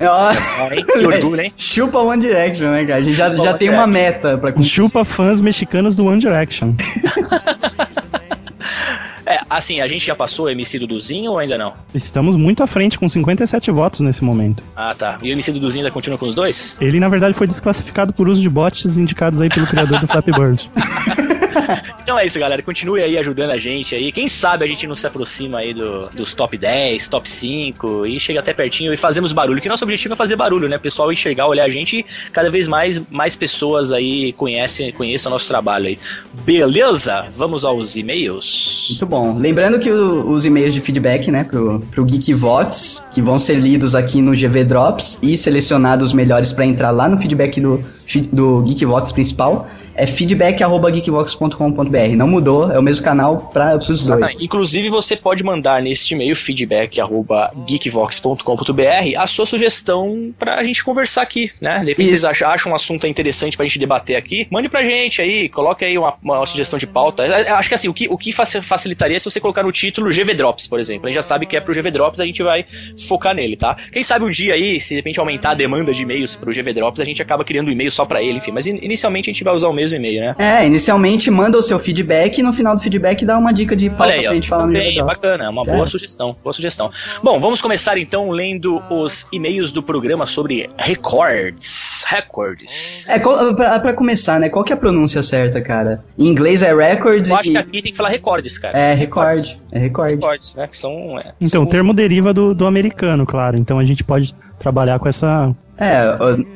Speaker 2: Hein? Que orgulho, hein?
Speaker 3: Chupa One Direction, né, cara? A gente já, já tem uma meta pra.
Speaker 4: Chupa fãs mexicanos do One Direction.
Speaker 2: Assim, a gente já passou o MC Duduzinho ou ainda não?
Speaker 4: Estamos muito à frente, com 57 votos nesse momento.
Speaker 2: Ah, tá. E o MC Duduzinho ainda continua com os dois?
Speaker 4: Ele, na verdade, foi desclassificado por uso de bots indicados aí pelo criador do Flappy Bird.
Speaker 2: Então é isso, galera. Continue aí ajudando a gente aí. Quem sabe a gente não se aproxima aí do- dos top 10, top 5 e chega até pertinho e fazemos barulho. Que nosso objetivo é fazer barulho, né? Pessoal enxergar, olhar a gente cada vez mais, mais pessoas aí conhecem, conheçam o nosso trabalho aí. Beleza? Vamos aos e-mails.
Speaker 3: Muito bom. Lembrando que o- os e-mails de feedback, né, pro, pro Geek Vox, que vão ser lidos aqui no GV Drops e selecionados os melhores pra entrar lá no feedback do, do Geek Vox principal, é feedback.geekvox.com.br. Não mudou, é o mesmo canal para os dois.
Speaker 2: Inclusive, você pode mandar neste e-mail feedback.geekvox.com.br a sua sugestão pra gente conversar aqui, né? De repente
Speaker 3: Isso.
Speaker 2: vocês acham, um assunto interessante pra gente debater aqui, mande pra gente aí, coloque aí uma, uma sugestão de pauta. Eu Acho que assim, o que, o que faci- facilitaria é se você colocar no título GV Drops, por exemplo. A gente já sabe que é pro GV Drops, a gente vai focar nele, tá? Quem sabe um dia aí, se de repente aumentar a demanda de e-mails pro GV Drops, a gente acaba criando um e-mail só pra ele, enfim. Mas in- inicialmente a gente vai usar o mesmo e-mail, né?
Speaker 3: É, inicialmente manda o seu feedback e no final do feedback dá uma dica de pauta
Speaker 2: Olha aí,
Speaker 3: pra
Speaker 2: ó.
Speaker 3: gente falar no
Speaker 2: Bem,
Speaker 3: Drops.
Speaker 2: bacana, é uma
Speaker 3: É.
Speaker 2: boa sugestão, boa sugestão. Bom, vamos começar então lendo os e-mails do programa sobre records. Records.
Speaker 3: É, qual, pra, pra começar, né? Qual que é a pronúncia certa, cara? Em inglês é records
Speaker 2: Eu acho
Speaker 3: e...
Speaker 2: que aqui tem que falar recordes, cara.
Speaker 3: É, record. É record.
Speaker 2: Recordes, né? Que são. é,
Speaker 4: Então, o
Speaker 2: são-
Speaker 4: termo deriva do, do americano, claro. Então a gente pode trabalhar com essa,
Speaker 3: É,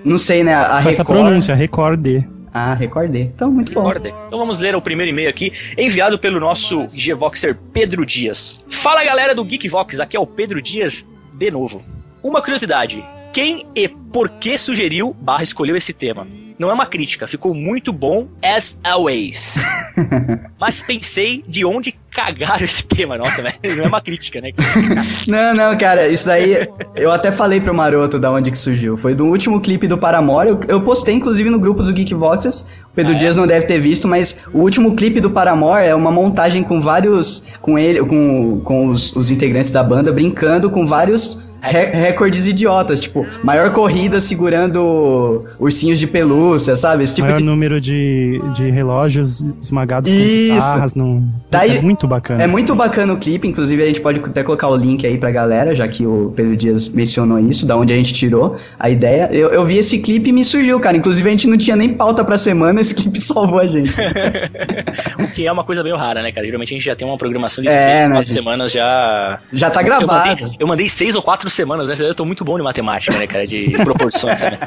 Speaker 3: não sei, né? A
Speaker 4: com essa
Speaker 3: record...
Speaker 4: pronúncia, recorde.
Speaker 3: Ah, recordei. Então, muito bom.
Speaker 2: Recorde. Então vamos ler o primeiro e-mail aqui, enviado pelo nosso Gvoxer Pedro Dias. Fala galera do Geekvox, aqui é o Pedro Dias de novo. Uma curiosidade: quem e por que sugeriu barra escolheu esse tema? Não é uma crítica, ficou muito bom as always. Mas pensei de onde cagaram esse tema, nossa, velho. Não é uma crítica, né?
Speaker 3: Não, não, cara, isso daí eu até falei pro Maroto da onde que surgiu. Foi do último clipe do Paramore. Eu, eu postei, inclusive, no grupo dos Geekboxes. O Pedro
Speaker 2: Ah, é?
Speaker 3: Dias não deve ter visto, mas o último clipe do Paramore é uma montagem com vários. com ele, com, com os, os integrantes da banda brincando com vários. Re- recordes idiotas, tipo, maior corrida segurando ursinhos de pelúcia, sabe? Esse tipo
Speaker 4: Maior
Speaker 3: de.
Speaker 4: número de, de relógios esmagados
Speaker 3: Isso.
Speaker 4: com guitarras. Num...
Speaker 3: Daí-
Speaker 4: é muito bacana.
Speaker 3: É muito bacana o clipe, inclusive a gente pode até colocar o link aí pra galera, já que o Pedro Dias mencionou isso, da onde a gente tirou a ideia. Eu, eu vi esse clipe e me surgiu, cara. Inclusive a gente não tinha nem pauta pra semana, esse clipe salvou a gente.
Speaker 2: o que é uma coisa meio rara, né, cara? Geralmente a gente já tem uma programação de
Speaker 3: É,
Speaker 2: seis,
Speaker 3: né,
Speaker 2: quatro
Speaker 3: gente?
Speaker 2: semanas já.
Speaker 3: Já tá
Speaker 2: Eu
Speaker 3: gravado.
Speaker 2: mandei, eu mandei seis ou quatro semanas, né? Eu tô muito bom de matemática, né, cara? De proporções, sabe?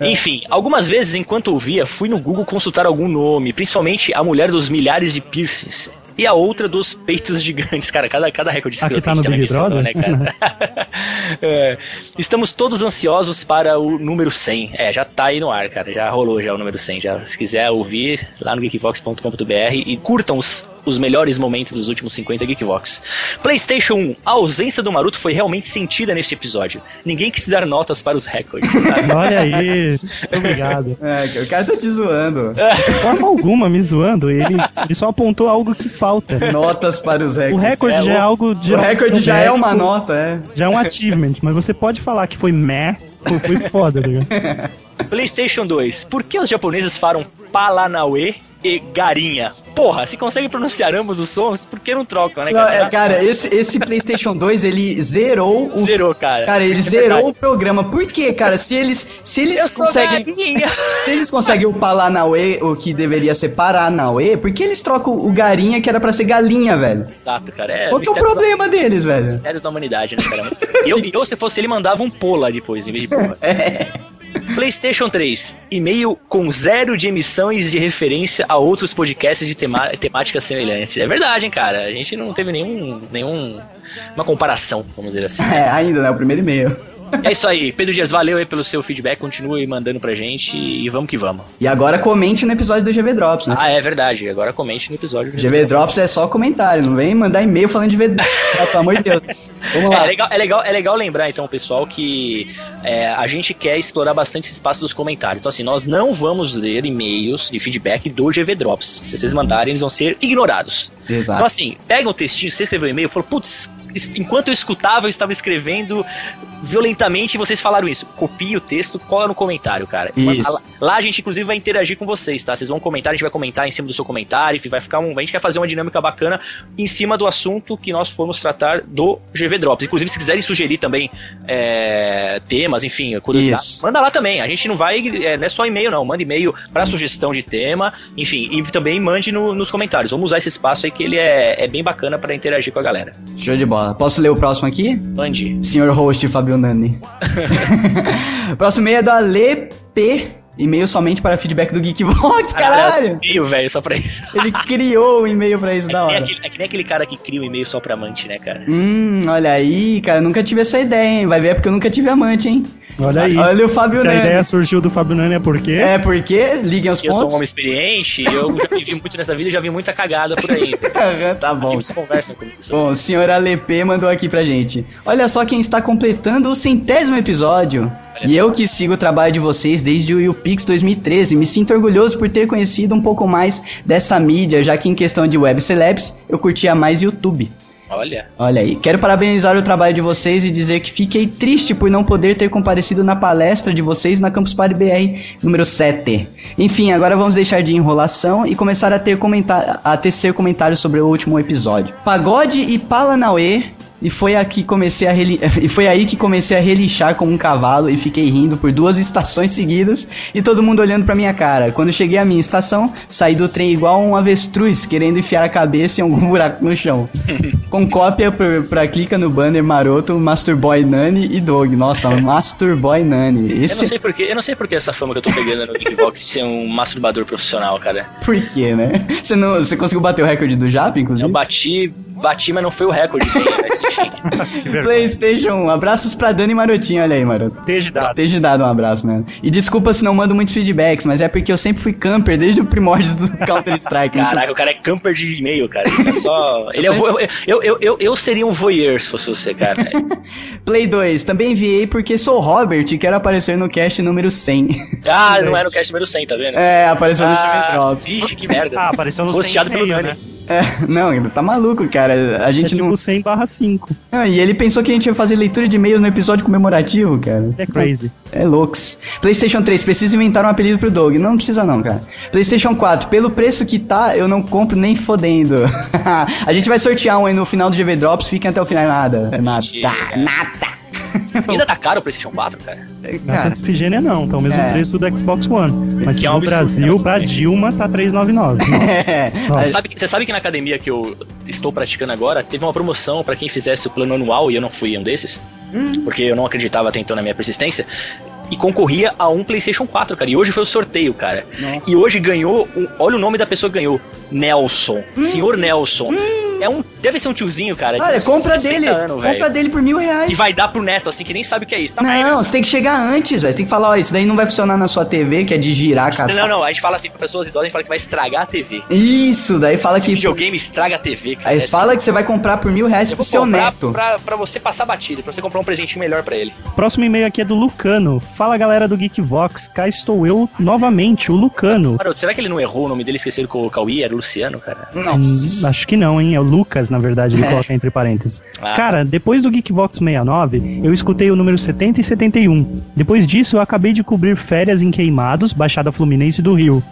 Speaker 2: Enfim, algumas vezes, enquanto ouvia, fui no Google consultar algum nome, principalmente a mulher dos milhares de piercings. E a outra dos peitos gigantes. Cara, cada, cada recorde
Speaker 4: que tá
Speaker 2: a gente
Speaker 4: no Big
Speaker 2: uma missão,
Speaker 4: Brother?
Speaker 2: né, cara? É, estamos todos ansiosos para o número 100. É, já tá aí no ar, cara. Já rolou já o número 100. Já, se quiser ouvir, lá no geekvox.com.br e curtam os, os melhores momentos dos últimos 50 Geekvox. PlayStation 1. A ausência do Maruto foi realmente sentida neste episódio. Ninguém quis dar notas para os recordes.
Speaker 4: Olha aí, obrigado.
Speaker 3: É, o cara tá te zoando.
Speaker 4: De forma alguma me zoando, ele, ele só apontou algo que falta.
Speaker 3: Notas para os
Speaker 4: O
Speaker 3: recordes.
Speaker 4: recorde
Speaker 2: É,
Speaker 4: já é algo de
Speaker 3: O recorde já é uma nota, é.
Speaker 4: Já é um achievement, mas você pode falar que foi meh, foi foda, tá ligado?
Speaker 2: PlayStation 2. Por que os japoneses falam Palanauê e Garinha? Porra, se consegue pronunciar ambos os sons, por que não trocam, né,
Speaker 3: Não, é, cara, esse, esse PlayStation 2, ele zerou o.
Speaker 2: Zerou, cara.
Speaker 3: Cara, ele
Speaker 2: É
Speaker 3: zerou o programa. Por quê, cara? Se eles, se eles
Speaker 2: Eu
Speaker 3: conseguem. Se eles conseguem o Palanauê, o que deveria ser Paranauê, por que eles trocam o Garinha, que era pra ser galinha, velho?
Speaker 2: Exato, cara. É,
Speaker 3: Qual que é o
Speaker 2: mistérios da-
Speaker 3: problema deles, velho?
Speaker 2: Mistérios da humanidade, né, cara? Eu, eu, se fosse ele, mandava um pô lá depois, em vez de porra.
Speaker 3: É.
Speaker 2: PlayStation 3, e-mail com zero de emissões de referência a outros podcasts de tema temáticas semelhantes. É verdade, hein, cara? A gente não teve nenhum, nenhum uma comparação, vamos dizer assim.
Speaker 3: É, ainda, né? O primeiro e-mail.
Speaker 2: É isso aí. Pedro Dias, valeu aí pelo seu feedback. Continue mandando pra gente e vamos que vamos.
Speaker 3: E agora comente no episódio do GV Drops, né?
Speaker 2: Ah, é verdade. Agora comente no episódio. do
Speaker 3: GV Drops é só comentário, não vem mandar e-mail falando de GV Drops, pelo amor de Deus. Vamos
Speaker 2: É,
Speaker 3: lá.
Speaker 2: é legal, é, legal, é legal lembrar, então, pessoal, que é, a gente quer explorar bastante esse espaço dos comentários. Então, assim, nós não vamos ler e-mails de feedback do GV Drops. Se vocês mandarem, eles vão ser ignorados. Então,
Speaker 3: Exato.
Speaker 2: assim, pega um textinho, você escreveu um e-mail, falou, putz, enquanto eu escutava, eu estava escrevendo violentamente e vocês falaram isso. Copie o texto, cola no comentário, cara.
Speaker 3: Isso.
Speaker 2: Lá, a gente, inclusive, vai interagir com vocês, tá? Vocês vão comentar, a gente vai comentar em cima do seu comentário, vai ficar um. A gente quer fazer uma dinâmica bacana em cima do assunto que nós formos tratar do GV Drops. Inclusive, se quiserem sugerir também é, temas, enfim, curiosidades, manda lá também. A gente não vai. é, não é só e-mail, não. Manda e-mail para sugestão de tema, enfim, e também mande no- nos comentários. Vamos usar esse espaço aí que ele é, é bem bacana para interagir com a galera.
Speaker 3: Show de bola. Posso ler o próximo aqui?
Speaker 2: Mande.
Speaker 3: Senhor host Fabio Nani. próximo e-mail é do Ale P. E-mail somente para feedback do Geekbox, caralho!
Speaker 2: E-mail, velho, só pra isso.
Speaker 3: Ele criou o e-mail pra isso,
Speaker 2: É
Speaker 3: da hora.
Speaker 2: aquele, é que nem aquele cara que cria o e-mail só pra amante, né, cara?
Speaker 3: Hum, olha aí, cara, nunca tive essa ideia, hein? Vai ver é porque eu nunca tive amante, hein?
Speaker 4: Olha aí.
Speaker 3: Olha o Fábio
Speaker 4: Se a
Speaker 3: Nani.
Speaker 4: ideia surgiu do Fábio Nani é porque.
Speaker 3: É porque, liguem os
Speaker 2: Eu sou um
Speaker 3: pontos.
Speaker 2: homem experiente, eu já vivi muito nessa vida, já vi muita cagada por aí.
Speaker 3: Aham, tá bom.
Speaker 2: Conversam comigo
Speaker 3: Bom, o senhor Alepê mandou aqui pra gente. Olha só quem está completando o centésimo episódio. E eu que sigo o trabalho de vocês desde o UPix 2013, me sinto orgulhoso por ter conhecido um pouco mais dessa mídia, já que em questão de web celebs, eu curtia mais YouTube.
Speaker 2: Olha,
Speaker 3: Olha aí, quero parabenizar o trabalho de vocês e dizer que fiquei triste por não poder ter comparecido na palestra de vocês na Campus Party BR número 7. Enfim, agora vamos deixar de enrolação e começar a ter comentar a tecer comentários sobre o último episódio. Pagode e Palanauê e foi aqui comecei a reli- e foi aí que comecei a relixar como um cavalo e fiquei rindo por duas estações seguidas e todo mundo olhando pra minha cara. Quando cheguei à minha estação, saí do trem igual um avestruz querendo enfiar a cabeça em algum buraco no chão. Com cópia por- pra clica no banner maroto, Master Boy Nani e Dog. Nossa, Master Boy Nani.
Speaker 2: eu não
Speaker 3: Esse
Speaker 2: sei porque, eu não sei porque essa fama que eu tô pegando no Geekbox de ser um masturbador profissional, cara.
Speaker 3: por quê, né? Você não, você conseguiu bater o recorde do Jap, inclusive?
Speaker 2: Eu bati, bati, mas não foi o recorde, bem.
Speaker 3: PlayStation 1. Abraços pra Dani Marotinho, olha aí, maroto.
Speaker 4: Esteja dado.
Speaker 3: Ter te dado um abraço, mano. E desculpa se não mando muitos feedbacks, mas é porque eu sempre fui camper desde o primórdio do Counter-Strike. então-
Speaker 2: Caraca, o cara é camper de e-mail, cara. Ele é só. Ele é vo- eu, eu, eu, eu seria um voyeur se fosse você, cara.
Speaker 3: Play 2. Também enviei porque sou Robert e quero aparecer no cast número 100.
Speaker 2: Ah, não era o cast número 100, tá vendo?
Speaker 3: é, apareceu no
Speaker 2: ah,
Speaker 3: TV Drops.
Speaker 2: Vixe, que merda.
Speaker 4: Ah, apareceu no 100
Speaker 2: Rosteado pelo
Speaker 4: e-mail,
Speaker 2: Nani.
Speaker 4: né?
Speaker 3: É, não, ele tá maluco, cara. A
Speaker 4: É
Speaker 3: gente
Speaker 4: tipo
Speaker 3: não.
Speaker 4: 100 barra 5.
Speaker 3: Ah, e ele pensou que a gente ia fazer leitura de e-mails no episódio comemorativo, cara.
Speaker 4: É crazy.
Speaker 3: É loucos. PlayStation 3, preciso inventar um apelido pro Doug. Não precisa não, cara. PlayStation 4, pelo preço que tá, eu não compro nem fodendo. a gente vai sortear um aí no final do GV Drops, fiquem até o final. Nada, é nada, nada.
Speaker 2: Ainda tá caro o PlayStation 4, cara.
Speaker 4: Na
Speaker 3: Cara,
Speaker 4: Santa Efigênia não, tá o mesmo
Speaker 3: É.
Speaker 4: preço do Xbox One. Mas
Speaker 2: Que é um
Speaker 4: no Brasil, pra Dilma, tá 399.
Speaker 3: é.
Speaker 2: Você sabe, que- você sabe que na academia que eu estou praticando agora, teve uma promoção pra quem fizesse o plano anual e eu não fui um desses, porque eu não acreditava até então na minha persistência. E concorria a um PlayStation 4, cara. E hoje foi o sorteio, cara.
Speaker 3: Nossa.
Speaker 2: E hoje ganhou. um- olha o nome da pessoa que ganhou: Nelson. Senhor Nelson. É um. Deve ser um tiozinho, cara. de
Speaker 3: Olha, compra
Speaker 2: 60
Speaker 3: dele.
Speaker 2: anos,
Speaker 3: compra dele por mil reais.
Speaker 2: Que vai dar pro neto, assim, que nem sabe o que é isso. Tá
Speaker 3: Não, você tem que chegar antes, velho. Você tem que falar, ó, isso daí não vai funcionar na sua TV, que é de girar, cara.
Speaker 2: Não, não, a gente fala assim pra pessoas idosas, a gente fala que vai estragar a TV.
Speaker 3: Isso, daí fala
Speaker 2: Esse
Speaker 3: que.
Speaker 2: videogame estraga a TV, cara.
Speaker 3: Aí
Speaker 2: É
Speaker 3: fala que você vai comprar por mil reais
Speaker 2: Eu
Speaker 3: pro
Speaker 2: vou
Speaker 3: seu neto.
Speaker 2: pra, pra você passar batido, pra você comprar um presentinho melhor pra ele.
Speaker 4: Próximo e-mail aqui é do Lucano. Fala galera do Geekvox, cá estou eu novamente, o Lucano.
Speaker 2: Será que ele não errou o nome dele, esqueceram que o Cauí era o Luciano, cara?
Speaker 4: Hum, acho que não, hein? É o Lucas, na verdade, ele coloca entre parênteses.
Speaker 2: Ah.
Speaker 4: Cara, depois do Geekbox 69, eu escutei o número 70 e 71. Depois disso, eu acabei de cobrir férias em Queimados, Baixada Fluminense do Rio.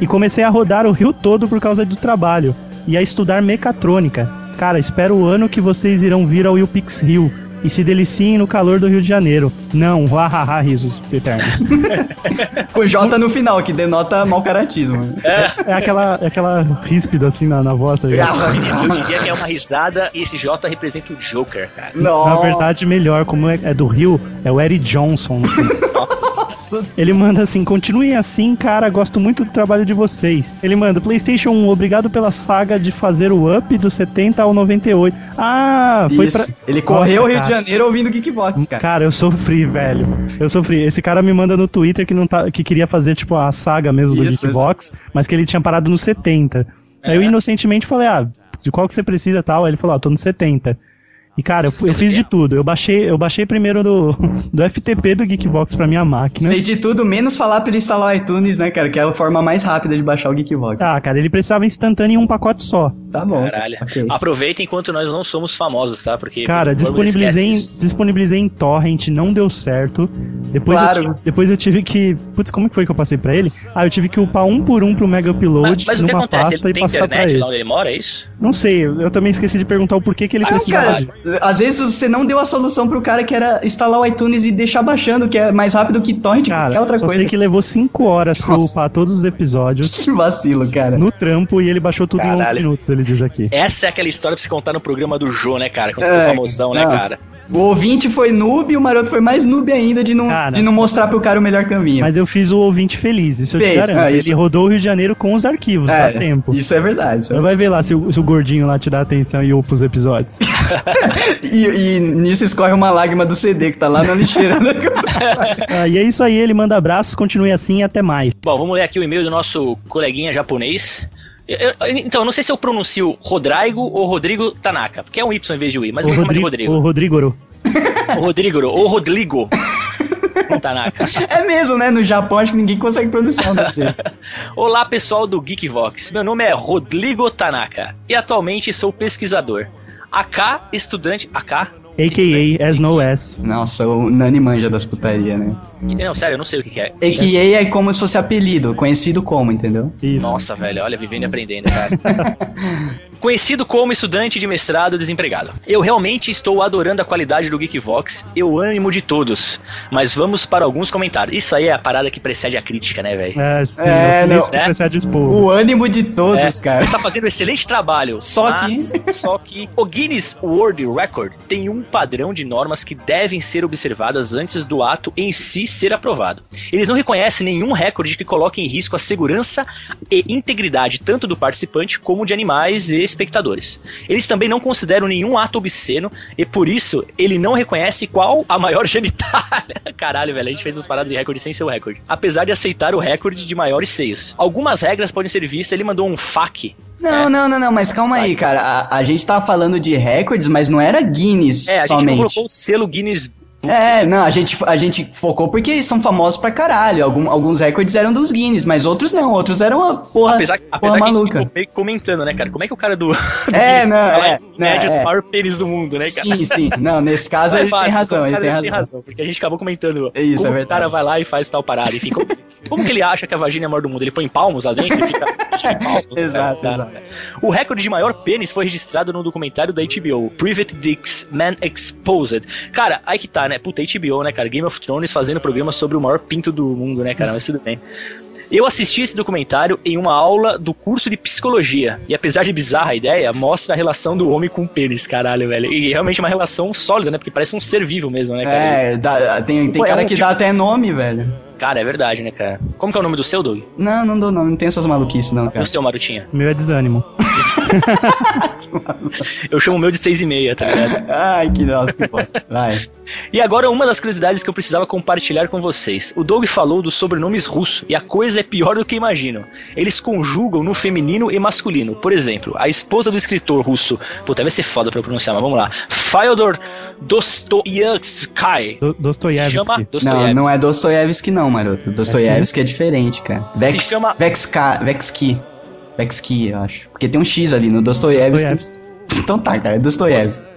Speaker 4: E comecei a rodar o Rio todo por causa do trabalho. E a estudar mecatrônica. Cara, espero o ano que vocês irão vir ao UPix Rio. E se deliciem no calor do Rio de Janeiro. Não, hahaha, risos eternos.
Speaker 3: Com J no final, que denota mau caratismo.
Speaker 4: É aquela, é aquela ríspida assim na, na voz, tá ligado?
Speaker 2: Eu diria que é uma risada e esse J representa o Joker, cara.
Speaker 4: Na verdade, melhor, como é, é do Rio, é o Eric Johnson.
Speaker 3: Nossa.
Speaker 4: Ele manda assim: continuem assim, cara, gosto muito do trabalho de vocês. Ele manda: PlayStation 1, obrigado pela saga de fazer o up do 70 ao 98. Ah, foi
Speaker 3: Isso.
Speaker 4: pra.
Speaker 3: Ele correu o
Speaker 4: Nossa,
Speaker 3: Rio de. Janeiro ouvindo Geekbox, cara.
Speaker 4: Cara, eu sofri, velho. Eu sofri. Esse cara me manda no Twitter que não tá, que queria fazer tipo a saga mesmo do
Speaker 3: Isso,
Speaker 4: Geekbox, mas que ele tinha parado no 70. Aí eu inocentemente falei: "Ah, de qual que você precisa tal?" Aí ele falou: "Ah, tô no 70." E cara, eu, eu fiz de tudo. Eu baixei, eu baixei primeiro do, do FTP do Geekbox pra minha máquina.
Speaker 3: Fez de tudo, menos falar pra ele instalar o iTunes, né, cara? Que é a forma mais rápida de baixar o Geekbox.
Speaker 4: Ah, cara, ele precisava instantâneo em um pacote só.
Speaker 3: Tá bom.
Speaker 2: Caralho.
Speaker 3: Ok.
Speaker 2: Aproveita enquanto nós não somos famosos, tá? Porque.
Speaker 4: Cara, disponibilizei, disponibilizei em torrent, não deu certo. Depois,
Speaker 3: Claro.
Speaker 4: eu, depois eu tive que. Putz, como que foi que eu passei pra ele? Ah, eu tive que upar um por um pro Mega Upload
Speaker 2: Mas, mas o que
Speaker 4: numa
Speaker 2: acontece?
Speaker 4: pasta
Speaker 2: Ele
Speaker 4: e
Speaker 2: tem
Speaker 4: passar pra
Speaker 2: internet
Speaker 4: ele.
Speaker 2: lá onde ele mora, é isso?
Speaker 4: Não sei, eu também esqueci de perguntar o porquê que ele
Speaker 3: Ah,
Speaker 4: precisava
Speaker 3: cara,
Speaker 4: disso.
Speaker 3: Às vezes você não deu a solução pro cara que era instalar o iTunes e deixar baixando, que é mais rápido que torrent,
Speaker 4: Cara,
Speaker 3: qualquer outra
Speaker 4: só
Speaker 3: coisa.
Speaker 4: sei que levou 5 horas pra upar todos os episódios
Speaker 3: Que vacilo, cara.
Speaker 4: no trampo e ele baixou tudo em 11
Speaker 2: Caralho.
Speaker 4: minutos, ele diz aqui.
Speaker 2: Essa é aquela história pra você contar no programa do Jô, né, cara? Quando você
Speaker 3: É,
Speaker 2: famosão, né,
Speaker 3: não.
Speaker 2: cara?
Speaker 3: O ouvinte foi noob e o maroto foi mais noob ainda de não,
Speaker 4: Cara.
Speaker 3: de não mostrar pro cara o melhor caminho.
Speaker 4: Mas eu fiz o ouvinte feliz, isso eu te garanto.
Speaker 3: ah, isso-
Speaker 4: Ele rodou o Rio de Janeiro com os arquivos,
Speaker 3: é,
Speaker 4: dá tempo.
Speaker 3: Isso é verdade. isso é
Speaker 4: Você vai ver lá se o, se o gordinho lá te dá atenção e upa os episódios.
Speaker 3: E, e nisso escorre uma lágrima do CD que tá lá na lixeira. né?
Speaker 4: Ah, e é isso aí, ele manda abraços, continue assim e até mais.
Speaker 2: Bom, vamos ler aqui o e-mail do nosso coleguinha japonês. Eu- eu- então, eu não sei se eu pronuncio Rodrigo ou Rodrigo Tanaka, porque é um Y em vez de I, mas
Speaker 4: O,
Speaker 2: eu vou chamar de
Speaker 4: Rodrigo,
Speaker 2: Rodrigo.
Speaker 4: o Rodrigo.
Speaker 2: O Rodrigo, ou Rodrigo. Tanaka.
Speaker 3: é mesmo, né? No Japão acho que ninguém consegue pronunciar o nome dele.
Speaker 2: Olá, pessoal do Geekvox. Meu nome é Rodrigo Tanaka e atualmente sou pesquisador. AK, estudante. AK?
Speaker 4: A.K.A. As No S.
Speaker 3: Nossa, o Nani manja das putarias, né?
Speaker 2: Não, sério, eu não sei o que, que é.
Speaker 3: AKA é como se fosse apelido, conhecido como, entendeu?
Speaker 4: Isso.
Speaker 2: Nossa, velho, olha, vivendo e aprendendo, cara. Conhecido como estudante de mestrado desempregado. Eu realmente estou adorando a qualidade do Geekvox e o ânimo de todos. Mas vamos para alguns comentários. Isso aí é a parada que precede a crítica, né, velho?
Speaker 4: É, sim,
Speaker 3: É, não.
Speaker 4: isso que
Speaker 2: É.
Speaker 4: precede o esporro.
Speaker 3: O ânimo de todos,
Speaker 2: É,
Speaker 3: cara.
Speaker 2: Ele tá fazendo um excelente trabalho.
Speaker 3: Só
Speaker 2: mas- Só que o Guinness World Record tem um padrão de normas que devem ser observadas antes do ato em si ser aprovado. Eles não reconhecem nenhum recorde que coloque em risco a segurança e integridade tanto do participante como de animais e espectadores. Eles também não consideram nenhum ato obsceno e por isso ele não reconhece qual a maior genitália. Caralho, velho, a gente fez as paradas de recorde sem ser o recorde. Apesar de aceitar o recorde de maiores seios. Algumas regras podem ser vistas, ele mandou um FAQ
Speaker 3: Não, não, não, não, mas calma aí, cara. A, a gente tava falando de recordes, mas não era Guinness
Speaker 2: É, a gente
Speaker 3: somente.
Speaker 2: colocou o selo Guinness.
Speaker 3: É, não, a gente, a gente focou porque são famosos pra caralho. Algum- alguns recordes eram dos Guinness, mas outros não. Outros eram uma porra,
Speaker 2: Apesar,
Speaker 3: porra
Speaker 2: apesar que a gente
Speaker 3: maluca.
Speaker 2: meio comentando, né, cara? Como é que o cara do. do
Speaker 3: É,
Speaker 2: Guinness
Speaker 3: não, é,
Speaker 2: em média
Speaker 3: não, é.
Speaker 2: do maior pênis do mundo, né, cara?
Speaker 3: Sim, sim. Não, nesse caso ele tem razão,
Speaker 2: o
Speaker 3: ele
Speaker 2: cara
Speaker 3: tem razão.
Speaker 2: Porque a gente acabou comentando
Speaker 3: É isso, é
Speaker 2: o
Speaker 3: verdade.
Speaker 2: cara vai lá e faz tal parada. Enfim, como, como que ele acha que a vagina é a maior do mundo? Ele põe palmos lá dentro e fica. palmos, né?
Speaker 3: Exato,
Speaker 2: Tá.
Speaker 3: exato.
Speaker 2: O recorde de maior pênis foi registrado no documentário da HBO, Private Dicks Man Exposed. Cara, aí que tá, né? Puta, HBO, né, cara? Game of Thrones fazendo programa sobre o maior pinto do mundo, né, cara? Mas tudo bem. Eu assisti esse documentário em uma aula do curso de psicologia. E apesar de bizarra a ideia, mostra a relação do homem com o pênis, caralho, velho. E realmente é uma relação sólida, né? Porque parece um ser vivo mesmo, né, cara?
Speaker 3: É, dá- tem, tem
Speaker 2: Pô, é
Speaker 3: cara
Speaker 2: um
Speaker 3: que
Speaker 2: tipo-
Speaker 3: dá até nome, velho.
Speaker 2: Cara, é verdade, né, cara? Como que é o nome do seu, Doug?
Speaker 3: Não, não dou nome, não tem essas maluquices não,
Speaker 2: O
Speaker 3: cara.
Speaker 2: seu, Marutinha?
Speaker 4: O meu é desânimo.
Speaker 2: Eu chamo o meu de seis e meia, tá ligado?
Speaker 3: Ai, que nossa, que bosta. Vai.
Speaker 2: E agora uma das curiosidades que eu precisava compartilhar com vocês. O Doug falou dos sobrenomes russos e a coisa é pior do que imaginam. Eles conjugam no feminino e masculino. Por exemplo, a esposa do escritor russo, puta, vai ser foda pra eu pronunciar, mas vamos lá. Fyodor Dostoyevsky.
Speaker 4: Do-
Speaker 2: Se
Speaker 4: Dostoiévski.
Speaker 2: chama
Speaker 3: Não, não é Dostoiévski não, maroto. Dostoiévski é diferente, cara. Vex,
Speaker 2: Se chama-
Speaker 3: Vexka, Vexki. Vexki, eu acho. Porque tem um X ali no. Dostoiévski. Então tá, cara, é Dostoiévski.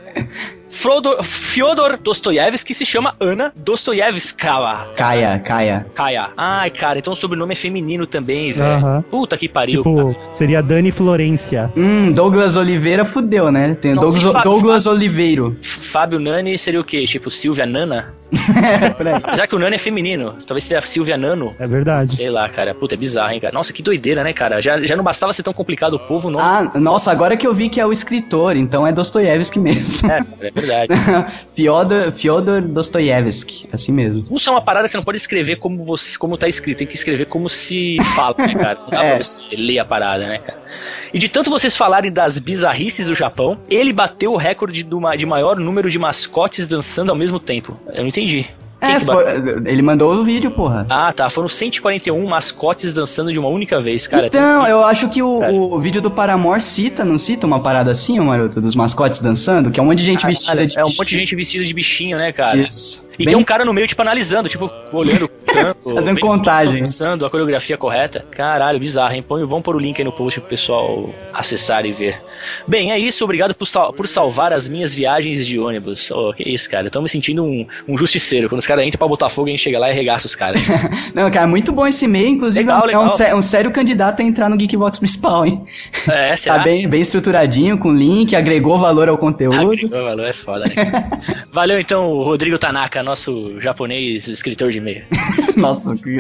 Speaker 2: Frodor, Fyodor Dostoiévski se chama Ana Dostoiévskaya.
Speaker 3: Kaia, Kaia.
Speaker 2: Kaya. Ai, cara, então o sobrenome é feminino também, velho.
Speaker 4: Aham.
Speaker 2: Puta que pariu.
Speaker 4: Tipo, seria Dani Florência.
Speaker 3: Hum, Douglas Oliveira fudeu, né? Tem
Speaker 2: Não,
Speaker 3: Douglas, Douglas Oliveiro.
Speaker 2: Fábio Nani seria o quê? Tipo, Silvia Nana?
Speaker 3: É.
Speaker 2: Apesar que o Nano é feminino. Talvez seria Silvia Nano.
Speaker 4: É verdade.
Speaker 2: Sei lá, cara. Puta, é bizarro, hein, cara. Nossa, que doideira, né, cara? Já, já não bastava ser tão complicado o povo, não.
Speaker 3: Ah, nossa, agora que eu vi que é o escritor, então é Dostoiévski mesmo.
Speaker 2: É, cara, é verdade.
Speaker 3: Fyodor, Fyodor Dostoiévski, assim mesmo.
Speaker 2: Russo é uma parada que você não pode escrever como você, como tá escrito, tem que escrever como se fala, né, cara? Não dá
Speaker 3: É.
Speaker 2: pra você ler a parada, né, cara? E de tanto vocês falarem das bizarrices do Japão, ele bateu o recorde do de maior número de mascotes dançando ao mesmo tempo. Eu não entendi.
Speaker 3: É,
Speaker 2: que
Speaker 3: foi- ele mandou o vídeo, porra.
Speaker 2: Ah, tá. Foram 141 mascotes dançando de uma única vez, cara.
Speaker 3: então, eu acho que o, o vídeo do Paramore cita, não cita uma parada assim, ô maroto, dos mascotes dançando, que é um monte de gente vestida de
Speaker 2: É um monte de gente vestida de bichinho, né, cara?
Speaker 3: Isso.
Speaker 2: E
Speaker 3: Bem-
Speaker 2: tem um cara no meio, tipo, analisando, tipo, olhando o trampo.
Speaker 3: Fazendo contagem.
Speaker 2: Pensando a coreografia correta. Caralho, bizarro, hein? Põe, vamos pôr o link aí no post pro pessoal acessar e ver. Bem, é isso. Obrigado por, sal- por salvar as minhas viagens de ônibus. Oh, que isso, cara. Eu tô me sentindo um, um justiceiro. Quando os caras entram pra Botafogo, a gente chega lá e arregaça os caras.
Speaker 3: Não, cara, muito bom esse e-mail, inclusive
Speaker 2: Legal,
Speaker 3: é, um, é um
Speaker 2: legal.
Speaker 3: sé- um sério candidato a entrar no Geekbox principal, hein?
Speaker 2: é, será?
Speaker 3: Tá bem, bem estruturadinho, com link, agregou valor ao conteúdo.
Speaker 2: Agregou valor, é foda, né? Valeu então, Rodrigo Tanaka, nosso japonês escritor de e-mail.
Speaker 3: Nossa, que...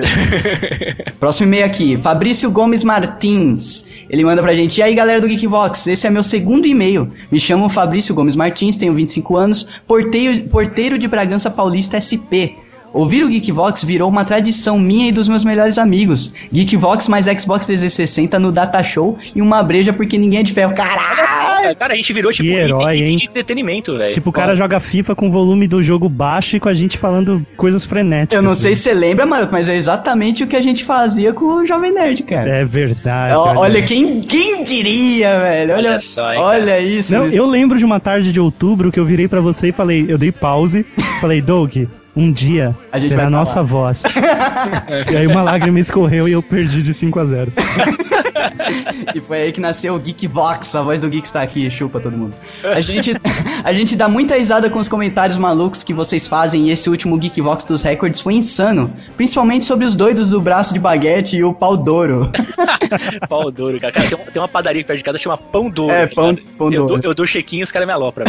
Speaker 3: Próximo e-mail aqui, Fabrício Gomes Martins. Ele manda pra gente, e aí galera do Geekbox, esse é meu segundo e-mail. Me chamo Fabrício Gomes Martins, tenho 25 anos, porteiro, porteiro de Bragança Paulista SP. Ouvir o Geekvox virou uma tradição minha e dos meus melhores amigos. Geekvox mais Xbox 360 no Data Show e uma breja porque ninguém é de ferro. Caralho!
Speaker 2: Cara, a gente virou tipo
Speaker 4: Que herói,
Speaker 2: item
Speaker 4: hein?
Speaker 2: de entretenimento, velho.
Speaker 4: Tipo, o cara joga FIFA com o volume do jogo baixo e com a gente falando coisas frenéticas.
Speaker 3: Eu não sei se você lembra, Maroto, mas é exatamente o que a gente fazia com o Jovem Nerd, cara.
Speaker 4: É verdade.
Speaker 3: Ó,
Speaker 4: olha.
Speaker 3: Olha, quem, quem diria, velho? Olha,
Speaker 2: Olha só, hein,
Speaker 3: olha isso.
Speaker 4: Não, eu lembro de uma tarde de outubro que eu virei pra você e falei, eu dei pause, falei, Doug, um dia
Speaker 3: A
Speaker 4: será a nossa voz. e aí uma lágrima escorreu e eu perdi de 5 a 0
Speaker 3: E foi aí que nasceu o Geekvox, a voz do Geek está aqui, chupa todo mundo. A gente, a gente dá muita risada com os comentários malucos que vocês fazem e esse último Geekvox dos recordes foi insano. Principalmente sobre os doidos do braço de baguete e o pau douro.
Speaker 2: Pau duro, cara. Cara, tem, uma, tem uma padaria perto de casa que chama Pão Douro.
Speaker 3: É, Pão-? Pão
Speaker 2: eu
Speaker 3: Douro.
Speaker 2: Dou, eu dou chequinho e os caras me alopram.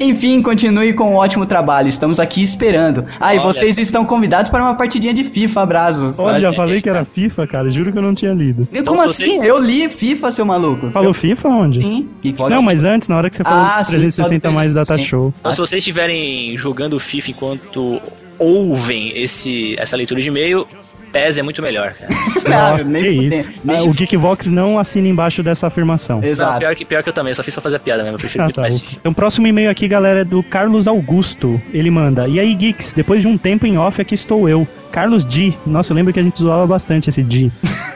Speaker 3: Enfim, continue com um ótimo trabalho. Estamos aqui esperando. Ah, e
Speaker 2: Olha.
Speaker 3: vocês estão convidados para uma partidinha de FIFA, abraços.
Speaker 4: Olha, falei que era FIFA, cara, juro que eu não tinha lido.
Speaker 3: E Como
Speaker 2: Então,
Speaker 3: assim? Eu li FIFA, seu maluco.
Speaker 4: Falou FIFA onde?
Speaker 3: Sim.
Speaker 4: Não, mas antes, na hora que você falou
Speaker 3: Ah, sim, só do
Speaker 4: 360 mais Data
Speaker 3: 360.
Speaker 4: Show.
Speaker 2: Então, se vocês estiverem jogando FIFA enquanto ouvem esse, essa leitura de e-mail, PES é muito melhor, cara.
Speaker 3: Não,
Speaker 4: Nossa,
Speaker 3: nem
Speaker 4: que isso.
Speaker 3: nem
Speaker 4: Ah, o Geekvox não assina embaixo dessa afirmação.
Speaker 2: Não,
Speaker 3: Exato.
Speaker 2: pior que, pior que eu também, só fiz pra fazer a piada mesmo. Eu prefiro
Speaker 4: Ah,
Speaker 2: muito
Speaker 4: tá.
Speaker 2: mais.
Speaker 4: Então, o próximo e-mail aqui, galera, é do Carlos Augusto. Ele manda: E aí, Geeks, depois de um tempo em off, aqui estou eu. Carlos D. Nossa, eu lembro que a gente zoava bastante esse D.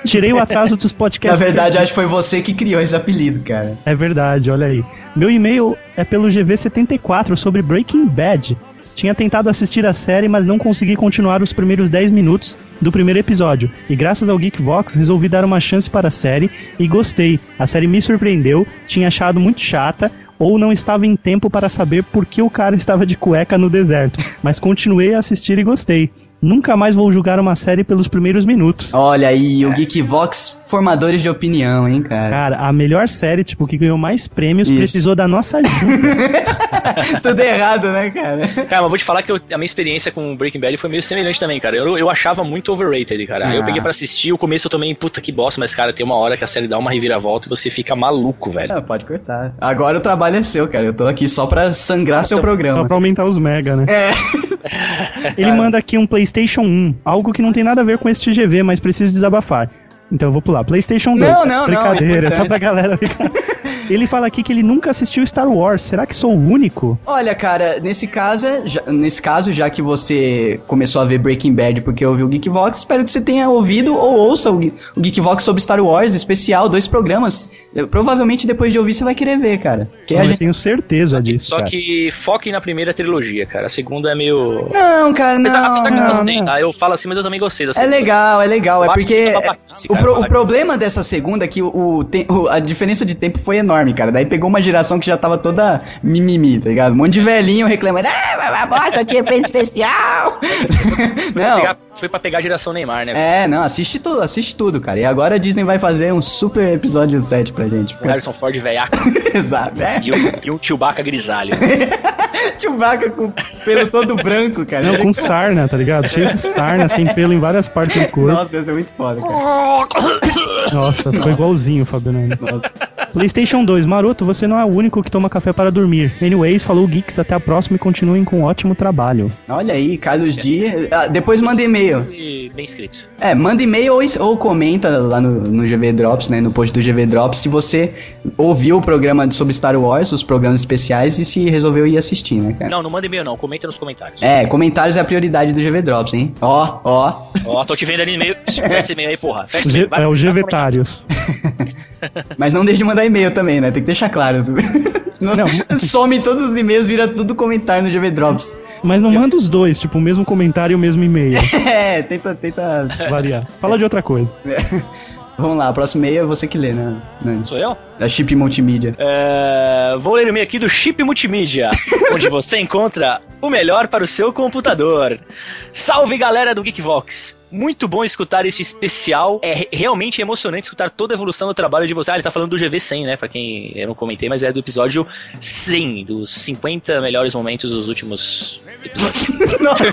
Speaker 4: Tirei o atraso dos
Speaker 3: Na
Speaker 4: podcasts.
Speaker 3: verdade, acho que foi você que criou esse apelido, cara.
Speaker 4: É verdade, olha aí. Meu e-mail é pelo GV74 sobre Breaking Bad. Tinha tentado assistir a série, mas não consegui continuar os primeiros 10 minutos do primeiro episódio. E graças ao Geekvox resolvi dar uma chance para a série e gostei. A série me surpreendeu, tinha achado muito chata ou não estava em tempo para saber por que o cara estava de cueca no deserto. Mas continuei a assistir e gostei. Nunca mais vou julgar uma série pelos primeiros minutos.
Speaker 3: Olha aí, o Geekvox, formadores de opinião, hein, cara.
Speaker 4: Cara, a melhor série, tipo, que ganhou mais prêmios,
Speaker 3: Isso.
Speaker 4: precisou da nossa ajuda.
Speaker 3: Tudo errado, né, cara?
Speaker 2: Cara, mas vou te falar que eu- a minha experiência com Breaking Bad foi meio semelhante também, cara. Eu, eu achava muito overrated, cara. Aí eu
Speaker 3: Ah.
Speaker 2: peguei pra assistir, o começo eu também, puta que bosta, mas, cara, tem uma hora que a série dá uma reviravolta e você fica maluco, velho.
Speaker 3: Ah, pode cortar. Agora o trabalho é seu, cara. Eu tô aqui só pra sangrar seu
Speaker 4: Só
Speaker 3: programa.
Speaker 4: pra aumentar os mega, né?
Speaker 3: É.
Speaker 4: Ele manda aqui um PlayStation 1, algo que não tem nada a ver com este GV, mas preciso desabafar. Então eu vou pular. PlayStation 2.
Speaker 3: Não, não, não,
Speaker 4: Brincadeira,
Speaker 3: é
Speaker 4: é só pra galera ficar. Ele fala aqui que ele nunca assistiu Star Wars. Será que sou o único?
Speaker 3: Olha, cara, nesse caso, já, nesse caso, já que você começou a ver Breaking Bad porque ouviu o Geekvox, espero que você tenha ouvido ou ouça o, o Geekvox sobre Star Wars, especial, dois programas. Eu- provavelmente depois de ouvir você vai querer ver, cara. Que a
Speaker 4: Eu
Speaker 3: gente...
Speaker 4: tenho certeza disso.
Speaker 2: Só
Speaker 4: cara.
Speaker 2: que foque na primeira trilogia, cara. A segunda é meio.
Speaker 3: Não, cara, não.
Speaker 2: Apesar, apesar que eu
Speaker 3: não.
Speaker 2: gostei,
Speaker 4: não.
Speaker 2: tá? Eu falo assim, mas eu também gostei da
Speaker 3: É
Speaker 2: segunda.
Speaker 3: legal, é legal. É
Speaker 2: Eu acho
Speaker 3: porque
Speaker 2: que
Speaker 3: é,
Speaker 2: babaquice,
Speaker 3: o,
Speaker 2: cara,
Speaker 3: pro- o problema dessa segunda é que o, o- a diferença de tempo foi enorme, cara. Daí pegou uma geração que já tava toda mimimi, tá ligado? Um monte de velhinho reclamando, ah, bosta tinha efeito especial. Não,
Speaker 2: Foi pra pegar a geração Neymar, né?
Speaker 3: é, não, assiste tudo, assiste tudo, cara. E agora a Disney vai fazer um super episódio 7 pra gente.
Speaker 2: O Harrison Ford velhaco
Speaker 3: Exato, é.
Speaker 2: e, um, e um Chewbacca grisalho.
Speaker 3: Chewbacca com o pelo todo branco, cara.
Speaker 4: Não, com sarna, tá ligado? Cheio de sarna, sem pelo em várias partes do corpo.
Speaker 3: Nossa, ia ser muito foda, cara.
Speaker 4: Nossa, ficou igualzinho, Fabiano. PlayStation 2, Maroto, você não é o único que toma café para dormir. Anyways, falou Geeks, até a próxima e continuem com um ótimo trabalho.
Speaker 3: Olha aí, Carlos Di. Ah, depois manda e-mail.
Speaker 2: E bem escrito.
Speaker 3: É, manda e-mail ou, ou comenta lá no, no GV Drops, né? No post do GV Drops, se você ouviu o programa sobre Star Wars, os programas especiais, e se resolveu ir assistir, né, cara?
Speaker 2: Não, não manda e-mail não, comenta nos comentários.
Speaker 3: É, comentários é a prioridade do GV Drops, hein? Ó, ó.
Speaker 2: Ó, tô te vendo ali no e-mail. Fecha esse e-mail aí, porra. Fecha esse
Speaker 4: G-
Speaker 2: e-mail. Vai-
Speaker 4: é o Gvetários.
Speaker 3: Mas não deixe de mandar e-mail também, né? Tem que deixar claro. Senão
Speaker 4: Não.
Speaker 3: some todos os e-mails, vira tudo comentário no GV Drops.
Speaker 4: Mas não manda os dois, tipo, o mesmo comentário e o mesmo e-mail.
Speaker 3: É, tenta, tenta.
Speaker 4: Variar. Fala de outra coisa.
Speaker 3: Vamos lá, o próximo e-mail é você que lê, né? Nani?
Speaker 2: Sou eu?
Speaker 3: Da Chip Multimídia.
Speaker 2: É, vou ler o e-mail aqui do Chip Multimídia, onde você encontra o melhor para o seu computador. Salve galera do Geekvox! Muito bom escutar este especial. É re- realmente emocionante escutar toda a evolução do trabalho de você. Ah, ele tá falando do GV100, né? Pra quem eu não comentei, mas é do episódio 100, dos 50 melhores momentos dos últimos episódios.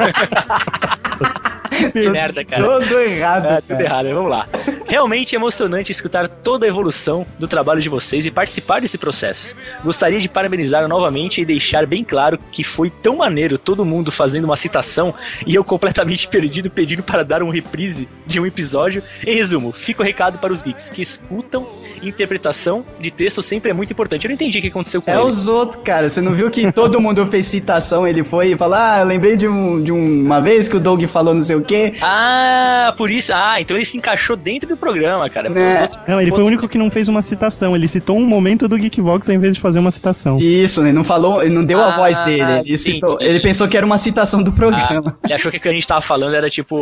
Speaker 2: que merda, cara.
Speaker 3: Todo errado.
Speaker 2: É, tudo errado, vamos lá. Realmente emocionante escutar toda a evolução do trabalho de vocês e participar desse processo. Gostaria de parabenizar novamente e deixar bem claro que foi tão maneiro todo mundo fazendo uma citação e eu completamente perdido pedindo para dar um reprise de um episódio. Em resumo, fica o recado para os geeks que escutam interpretação de texto sempre é muito importante. Eu não entendi o que aconteceu com
Speaker 3: É
Speaker 2: ele.
Speaker 3: os outros, cara. Você não viu que todo mundo fez citação? Ele foi e falou: Ah, lembrei de, um, de uma vez que o Doug falou não sei o quê.
Speaker 2: Ah, por isso. Ah, então ele se encaixou dentro do programa, cara.
Speaker 3: Né.
Speaker 2: Outros-
Speaker 4: Não, ele foi o único que não fez uma citação. Ele citou um momento do Geekvox ao invés de fazer uma citação.
Speaker 3: Isso, ele não falou, ele não deu a
Speaker 2: Ah,
Speaker 3: voz dele. Ele,
Speaker 2: sim,
Speaker 3: citou-
Speaker 2: sim.
Speaker 3: ele pensou que era uma citação do programa.
Speaker 2: Ah, ele achou que o que a gente tava falando era tipo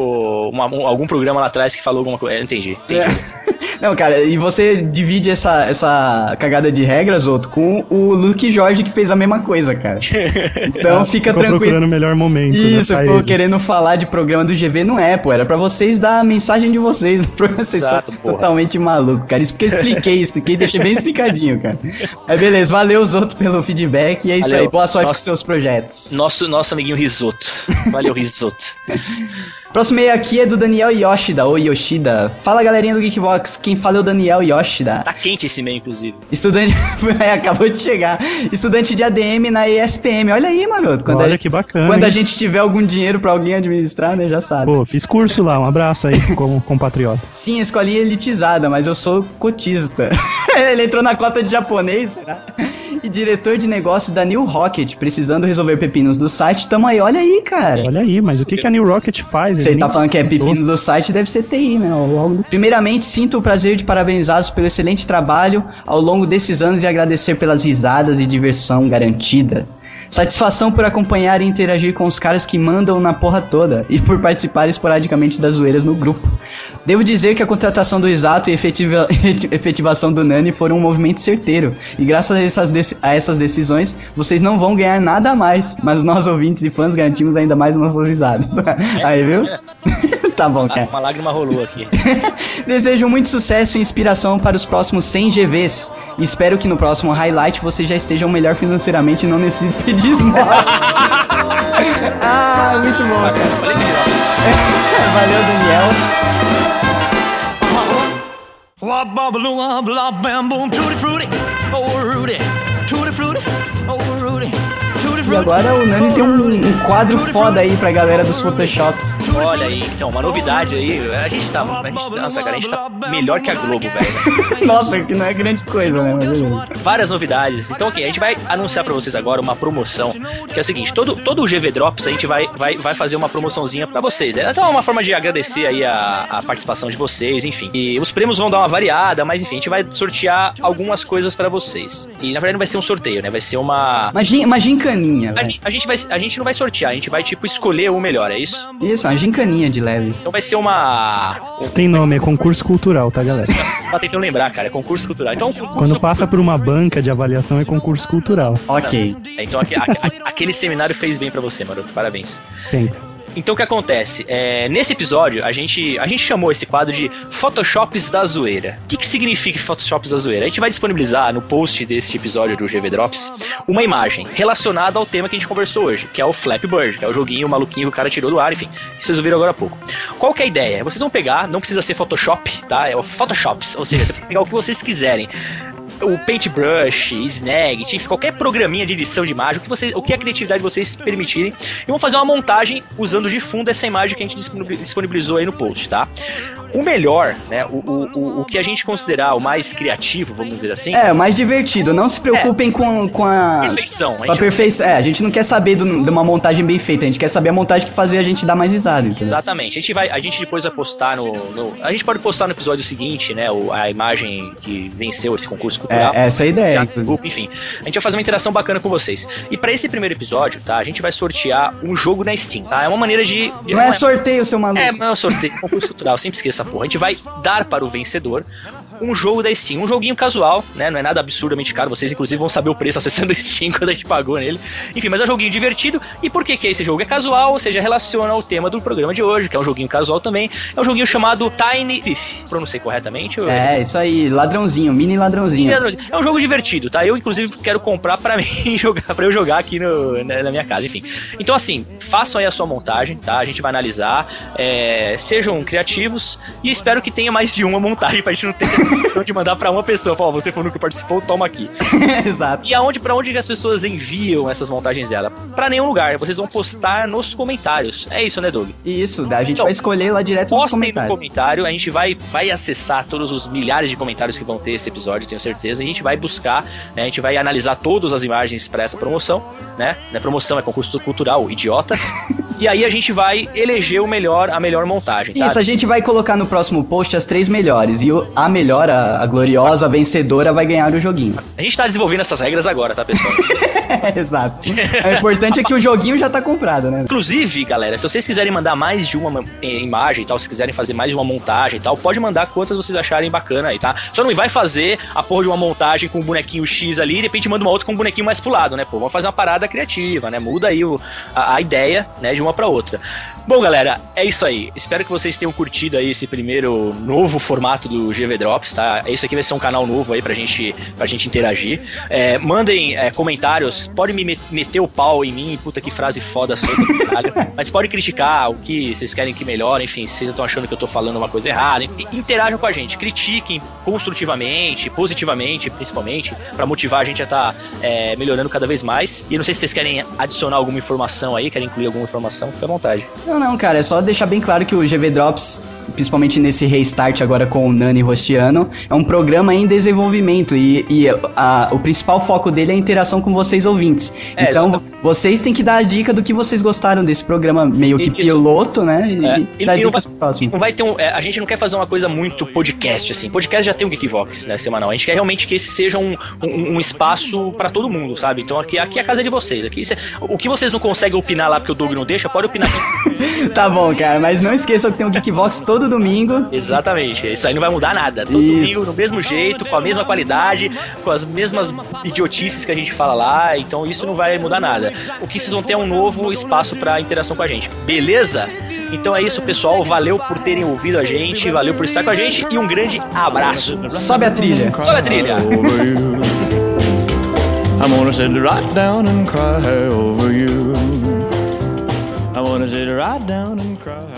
Speaker 2: uma- um- algum programa lá atrás que falou alguma coisa. Eu entendi. entendi.
Speaker 3: É. Não, cara, e você divide essa, essa cagada de regras, outro, com o Luke Jorge que fez a mesma coisa, cara. Então fica
Speaker 4: Ficou
Speaker 3: tranquilo.
Speaker 4: procurando o melhor momento. né,
Speaker 3: Isso,
Speaker 4: pra
Speaker 3: pô,
Speaker 4: ele.
Speaker 3: querendo falar de programa do GV não é, pô. Era pra vocês dar a mensagem de vocês. Vocês
Speaker 2: Exato,
Speaker 3: totalmente maluco, cara. Isso porque eu expliquei, expliquei, deixei bem explicadinho, cara. Aí beleza, valeu os outros pelo feedback e é isso
Speaker 2: Valeu.
Speaker 3: aí. Boa sorte
Speaker 2: Nossa.
Speaker 3: com seus projetos.
Speaker 2: Nosso, nosso amiguinho Risoto. Valeu, Risoto.
Speaker 3: Próximo e-mail aqui é do Daniel Yoshida, ou Yoshida. Fala galerinha do Geekbox, quem fala é o Daniel Yoshida.
Speaker 2: Tá quente esse e-mail, inclusive.
Speaker 3: Estudante. é, acabou de chegar. Estudante de ADM na ESPM. Olha aí, maroto. Quando,
Speaker 4: Olha
Speaker 3: a,
Speaker 4: que bacana.
Speaker 3: quando a
Speaker 4: hein?
Speaker 3: gente tiver algum dinheiro pra alguém administrar, né? Já sabe.
Speaker 4: Pô, fiz curso lá. Um abraço aí como compatriota.
Speaker 3: Sim, escolinha elitizada, mas eu sou cotista. Ele entrou na cota de japonês, será? E diretor de negócio da New Rocket, precisando resolver pepinos do site. Tamo aí, olha aí, cara.
Speaker 4: Olha aí, mas o que, que a New Rocket faz?
Speaker 3: Você
Speaker 4: Ele
Speaker 3: tá falando que é pepino do site, deve ser TI, né? Primeiramente, sinto o prazer de parabenizá-los pelo excelente trabalho ao longo desses anos e agradecer pelas risadas e diversão garantida. Satisfação por acompanhar e interagir com os caras que mandam na porra toda e por participar esporadicamente das zoeiras no grupo. Devo dizer que a contratação do Exato e efetiva- efetivação do Nani foram um movimento certeiro. E graças a essas, a essas decisões, vocês não vão ganhar nada a mais. Mas nós, ouvintes e fãs, garantimos ainda mais nossas risadas. Aí, viu? tá bom, cara.
Speaker 2: Uma lágrima rolou aqui.
Speaker 3: Desejo muito sucesso e inspiração para os próximos 100 GVs. Espero que no próximo highlight vocês já estejam melhor financeiramente e não necessitem pedir esmola. ah, muito bom, cara.
Speaker 2: Olha que
Speaker 3: Valeu, Daniel.
Speaker 1: Wah-ba-ba-loo, blah, bam, boom, tutti frutti, oh Rudy,
Speaker 3: E agora o Nani tem um, um quadro foda aí pra galera dos Photoshops.
Speaker 2: Olha aí, então, uma novidade aí. A gente tá. A gente, nossa, cara, a gente tá melhor que a Globo, velho.
Speaker 3: Nossa, que não é grande coisa, né? Mas.
Speaker 2: Várias novidades. Então, ok, a gente vai anunciar pra vocês agora uma promoção. Que é o seguinte: todo, todo o GV Drops a gente vai, vai, vai fazer uma promoçãozinha pra vocês. É então, uma forma de agradecer aí a, a participação de vocês, enfim. E os prêmios vão dar uma variada, mas enfim, a gente vai sortear algumas coisas pra vocês. E na verdade não vai ser um sorteio, né? Vai ser uma.
Speaker 3: Uma, gin, uma gincaninha,
Speaker 2: A,
Speaker 3: velho.
Speaker 2: gente- a gente vai, a gente não vai sortear, a gente vai, tipo, escolher o melhor, é isso?
Speaker 3: Isso, uma gincaninha de leve.
Speaker 2: Então vai ser uma.
Speaker 4: Isso tem nome, é concurso cultural, tá, galera?
Speaker 2: Tá tentando lembrar, cara, é concurso cultural. Então, concurso
Speaker 4: Quando passa por uma banca de avaliação é concurso cultural.
Speaker 3: Ok.
Speaker 2: É, Então aque- aque- aquele seminário fez bem pra você, maroto. Parabéns.
Speaker 4: Thanks.
Speaker 2: Então o que acontece? É, nesse episódio, a gente, a gente chamou esse quadro de Photoshops da Zoeira. O que, que significa Photoshops da Zoeira? A gente vai disponibilizar no post desse episódio do GV Drops uma imagem relacionada ao tema que a gente conversou hoje, que é o Flappy Bird, que é o joguinho maluquinho que o cara tirou do ar, enfim, que vocês ouviram agora há pouco. Qual que é a ideia? Vocês vão pegar, não precisa ser Photoshop, tá? É o Photoshops, ou seja, você pode pegar o que vocês quiserem o Paintbrush, Snag, qualquer programinha de edição de imagem, o que, você, o que a criatividade de vocês permitirem, e vamos fazer uma montagem usando de fundo essa imagem que a gente disponibilizou aí no post, tá? O melhor, né, o, o, o, que a gente considerar o mais criativo, vamos dizer assim...
Speaker 3: É, o mais divertido, não se preocupem com, com a...
Speaker 2: Perfeição.
Speaker 3: Com a perfeição, é, a gente não quer saber do, de uma montagem bem feita, a gente quer saber a montagem que fazer a gente dar mais risada, entendeu?
Speaker 2: Exatamente, a gente, vai, a gente depois vai postar no, no... A gente pode postar no episódio seguinte, né, a imagem que venceu esse concurso cultural.
Speaker 3: É, essa é a ideia.
Speaker 2: Enfim, a gente vai fazer uma interação bacana com vocês. E para esse primeiro episódio, tá, a gente vai sortear um jogo na Steam, tá? É uma maneira de... de
Speaker 3: não, não é sorteio, seu maluco.
Speaker 2: É, não é sorteio, é concurso cultural, sempre esqueça essa porra. A gente vai dar para o vencedor um jogo da Steam, um joguinho casual, né? Não é nada absurdamente caro, vocês inclusive vão saber o preço acessando o Steam quando a gente pagou nele. Enfim, mas é um joguinho divertido. E por que que esse jogo é casual? Ou seja, relaciona ao tema do programa de hoje, que é um joguinho casual também. É um joguinho chamado Tiny Thief. Pronunciei corretamente? Ou...
Speaker 3: É, isso aí, ladrãozinho, mini ladrãozinho.
Speaker 2: É um jogo divertido, tá? Eu inclusive quero comprar para mim jogar, para eu jogar aqui no, na, na, minha casa, enfim. Então assim, façam aí a sua montagem, tá? A gente vai analisar, é, sejam criativos e espero que tenha mais de uma montagem pra gente não ter questão de mandar pra uma pessoa. Fala, você foi o que participou, toma aqui.
Speaker 3: Exato.
Speaker 2: E aonde, pra onde as pessoas enviam essas montagens dela? Pra nenhum lugar. Vocês vão postar nos comentários. É isso, né, Doug?
Speaker 3: Isso, a gente então, vai escolher lá direto nos comentários.
Speaker 2: no comentário, a gente vai, vai acessar todos os milhares de comentários que vão ter esse episódio, tenho certeza. A gente vai buscar, né, a gente vai analisar todas as imagens para essa promoção, né? Não é promoção, é concurso cultural, idiota. e aí a gente vai eleger o melhor, a melhor montagem.
Speaker 3: Tá? Isso, a gente vai colocar no próximo post as três melhores. E a melhor, a, a gloriosa, vencedora, vai ganhar o joguinho.
Speaker 2: A gente tá desenvolvendo essas regras agora, tá, pessoal?
Speaker 3: Exato. O importante é que o joguinho já tá comprado, né?
Speaker 2: Inclusive, galera, se vocês quiserem mandar mais de uma imagem e tal, se quiserem fazer mais de uma montagem e tal, pode mandar quantas vocês acharem bacana aí, tá? Só não vai fazer a porra de uma montagem com um bonequinho X ali e de repente manda uma outra com um bonequinho mais pro lado, né? Pô, vamos fazer uma parada criativa, né? Muda aí o, a, a ideia, né, de uma para outra. Bom, galera, é isso aí. Espero que vocês tenham curtido aí esse primeiro novo formato do GV Drops, tá? Esse aqui vai ser um canal novo aí pra gente, pra gente interagir. É, mandem é, comentários, pode me meter o pau em mim, puta que frase foda sobre mas pode criticar o que vocês querem que melhore, enfim, vocês estão achando que eu tô falando uma coisa errada. Interajam com a gente, critiquem construtivamente, positivamente, principalmente, para motivar a gente a estar tá, é, melhorando cada vez mais. E não sei se vocês querem adicionar alguma informação aí, querem incluir alguma informação, fique à vontade.
Speaker 3: Não, não, cara, é só deixar bem claro que o GV Drops, principalmente nesse restart agora com o Nani Rostiano, é um programa em desenvolvimento e, e a, o principal foco dele é a interação com vocês ouvintes. É, então, exatamente. vocês têm que dar a dica do que vocês gostaram desse programa meio que Isso. piloto, né?
Speaker 2: E, é. e, e, dicas vai, não vai ter um, é, a gente não quer fazer uma coisa muito podcast, assim. Podcast já tem o Geekvox, né, semanal. A gente quer realmente que esse seja um, um, um espaço para todo mundo, sabe? Então aqui, aqui é a casa de vocês. Aqui, o que vocês não conseguem opinar lá porque o Doug não deixa, pode opinar
Speaker 3: tá bom, cara, mas não esqueçam que tem um Geekbox todo domingo.
Speaker 2: Exatamente, isso aí não vai mudar nada. Todo isso. domingo, no mesmo jeito, com a mesma qualidade, com as mesmas idiotices que a gente fala lá, então isso não vai mudar nada. O que vocês vão ter é um novo espaço para interação com a gente, beleza? Então é isso, pessoal. Valeu por terem ouvido a gente, valeu por estar com a gente e um grande abraço.
Speaker 3: Sobe a trilha.
Speaker 2: Sobe a trilha. I'm gonna sit right down and cry over you. I wanna sit right down and cry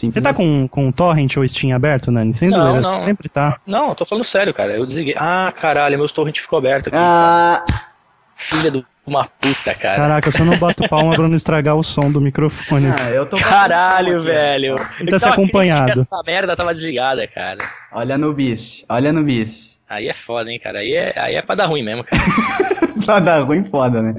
Speaker 4: Você tá com, com torrent ou Steam aberto, Nani? Sem zoeira, não. sempre tá.
Speaker 2: Não, eu tô falando sério, cara. Eu desliguei. Ah, caralho, meu torrent ficou aberto aqui.
Speaker 3: Ah...
Speaker 2: Filha do uma puta, cara.
Speaker 4: Caraca, se eu não bato palma pra não estragar o som do microfone. Ah,
Speaker 2: eu tô Caralho, velho.
Speaker 4: Ele tá se acompanhado.
Speaker 2: Essa merda tava desligada, cara.
Speaker 3: Olha no bis, olha no bis.
Speaker 2: Aí é foda, hein, cara. Aí é, aí é pra dar ruim mesmo, cara.
Speaker 3: pra dar ruim, foda, né?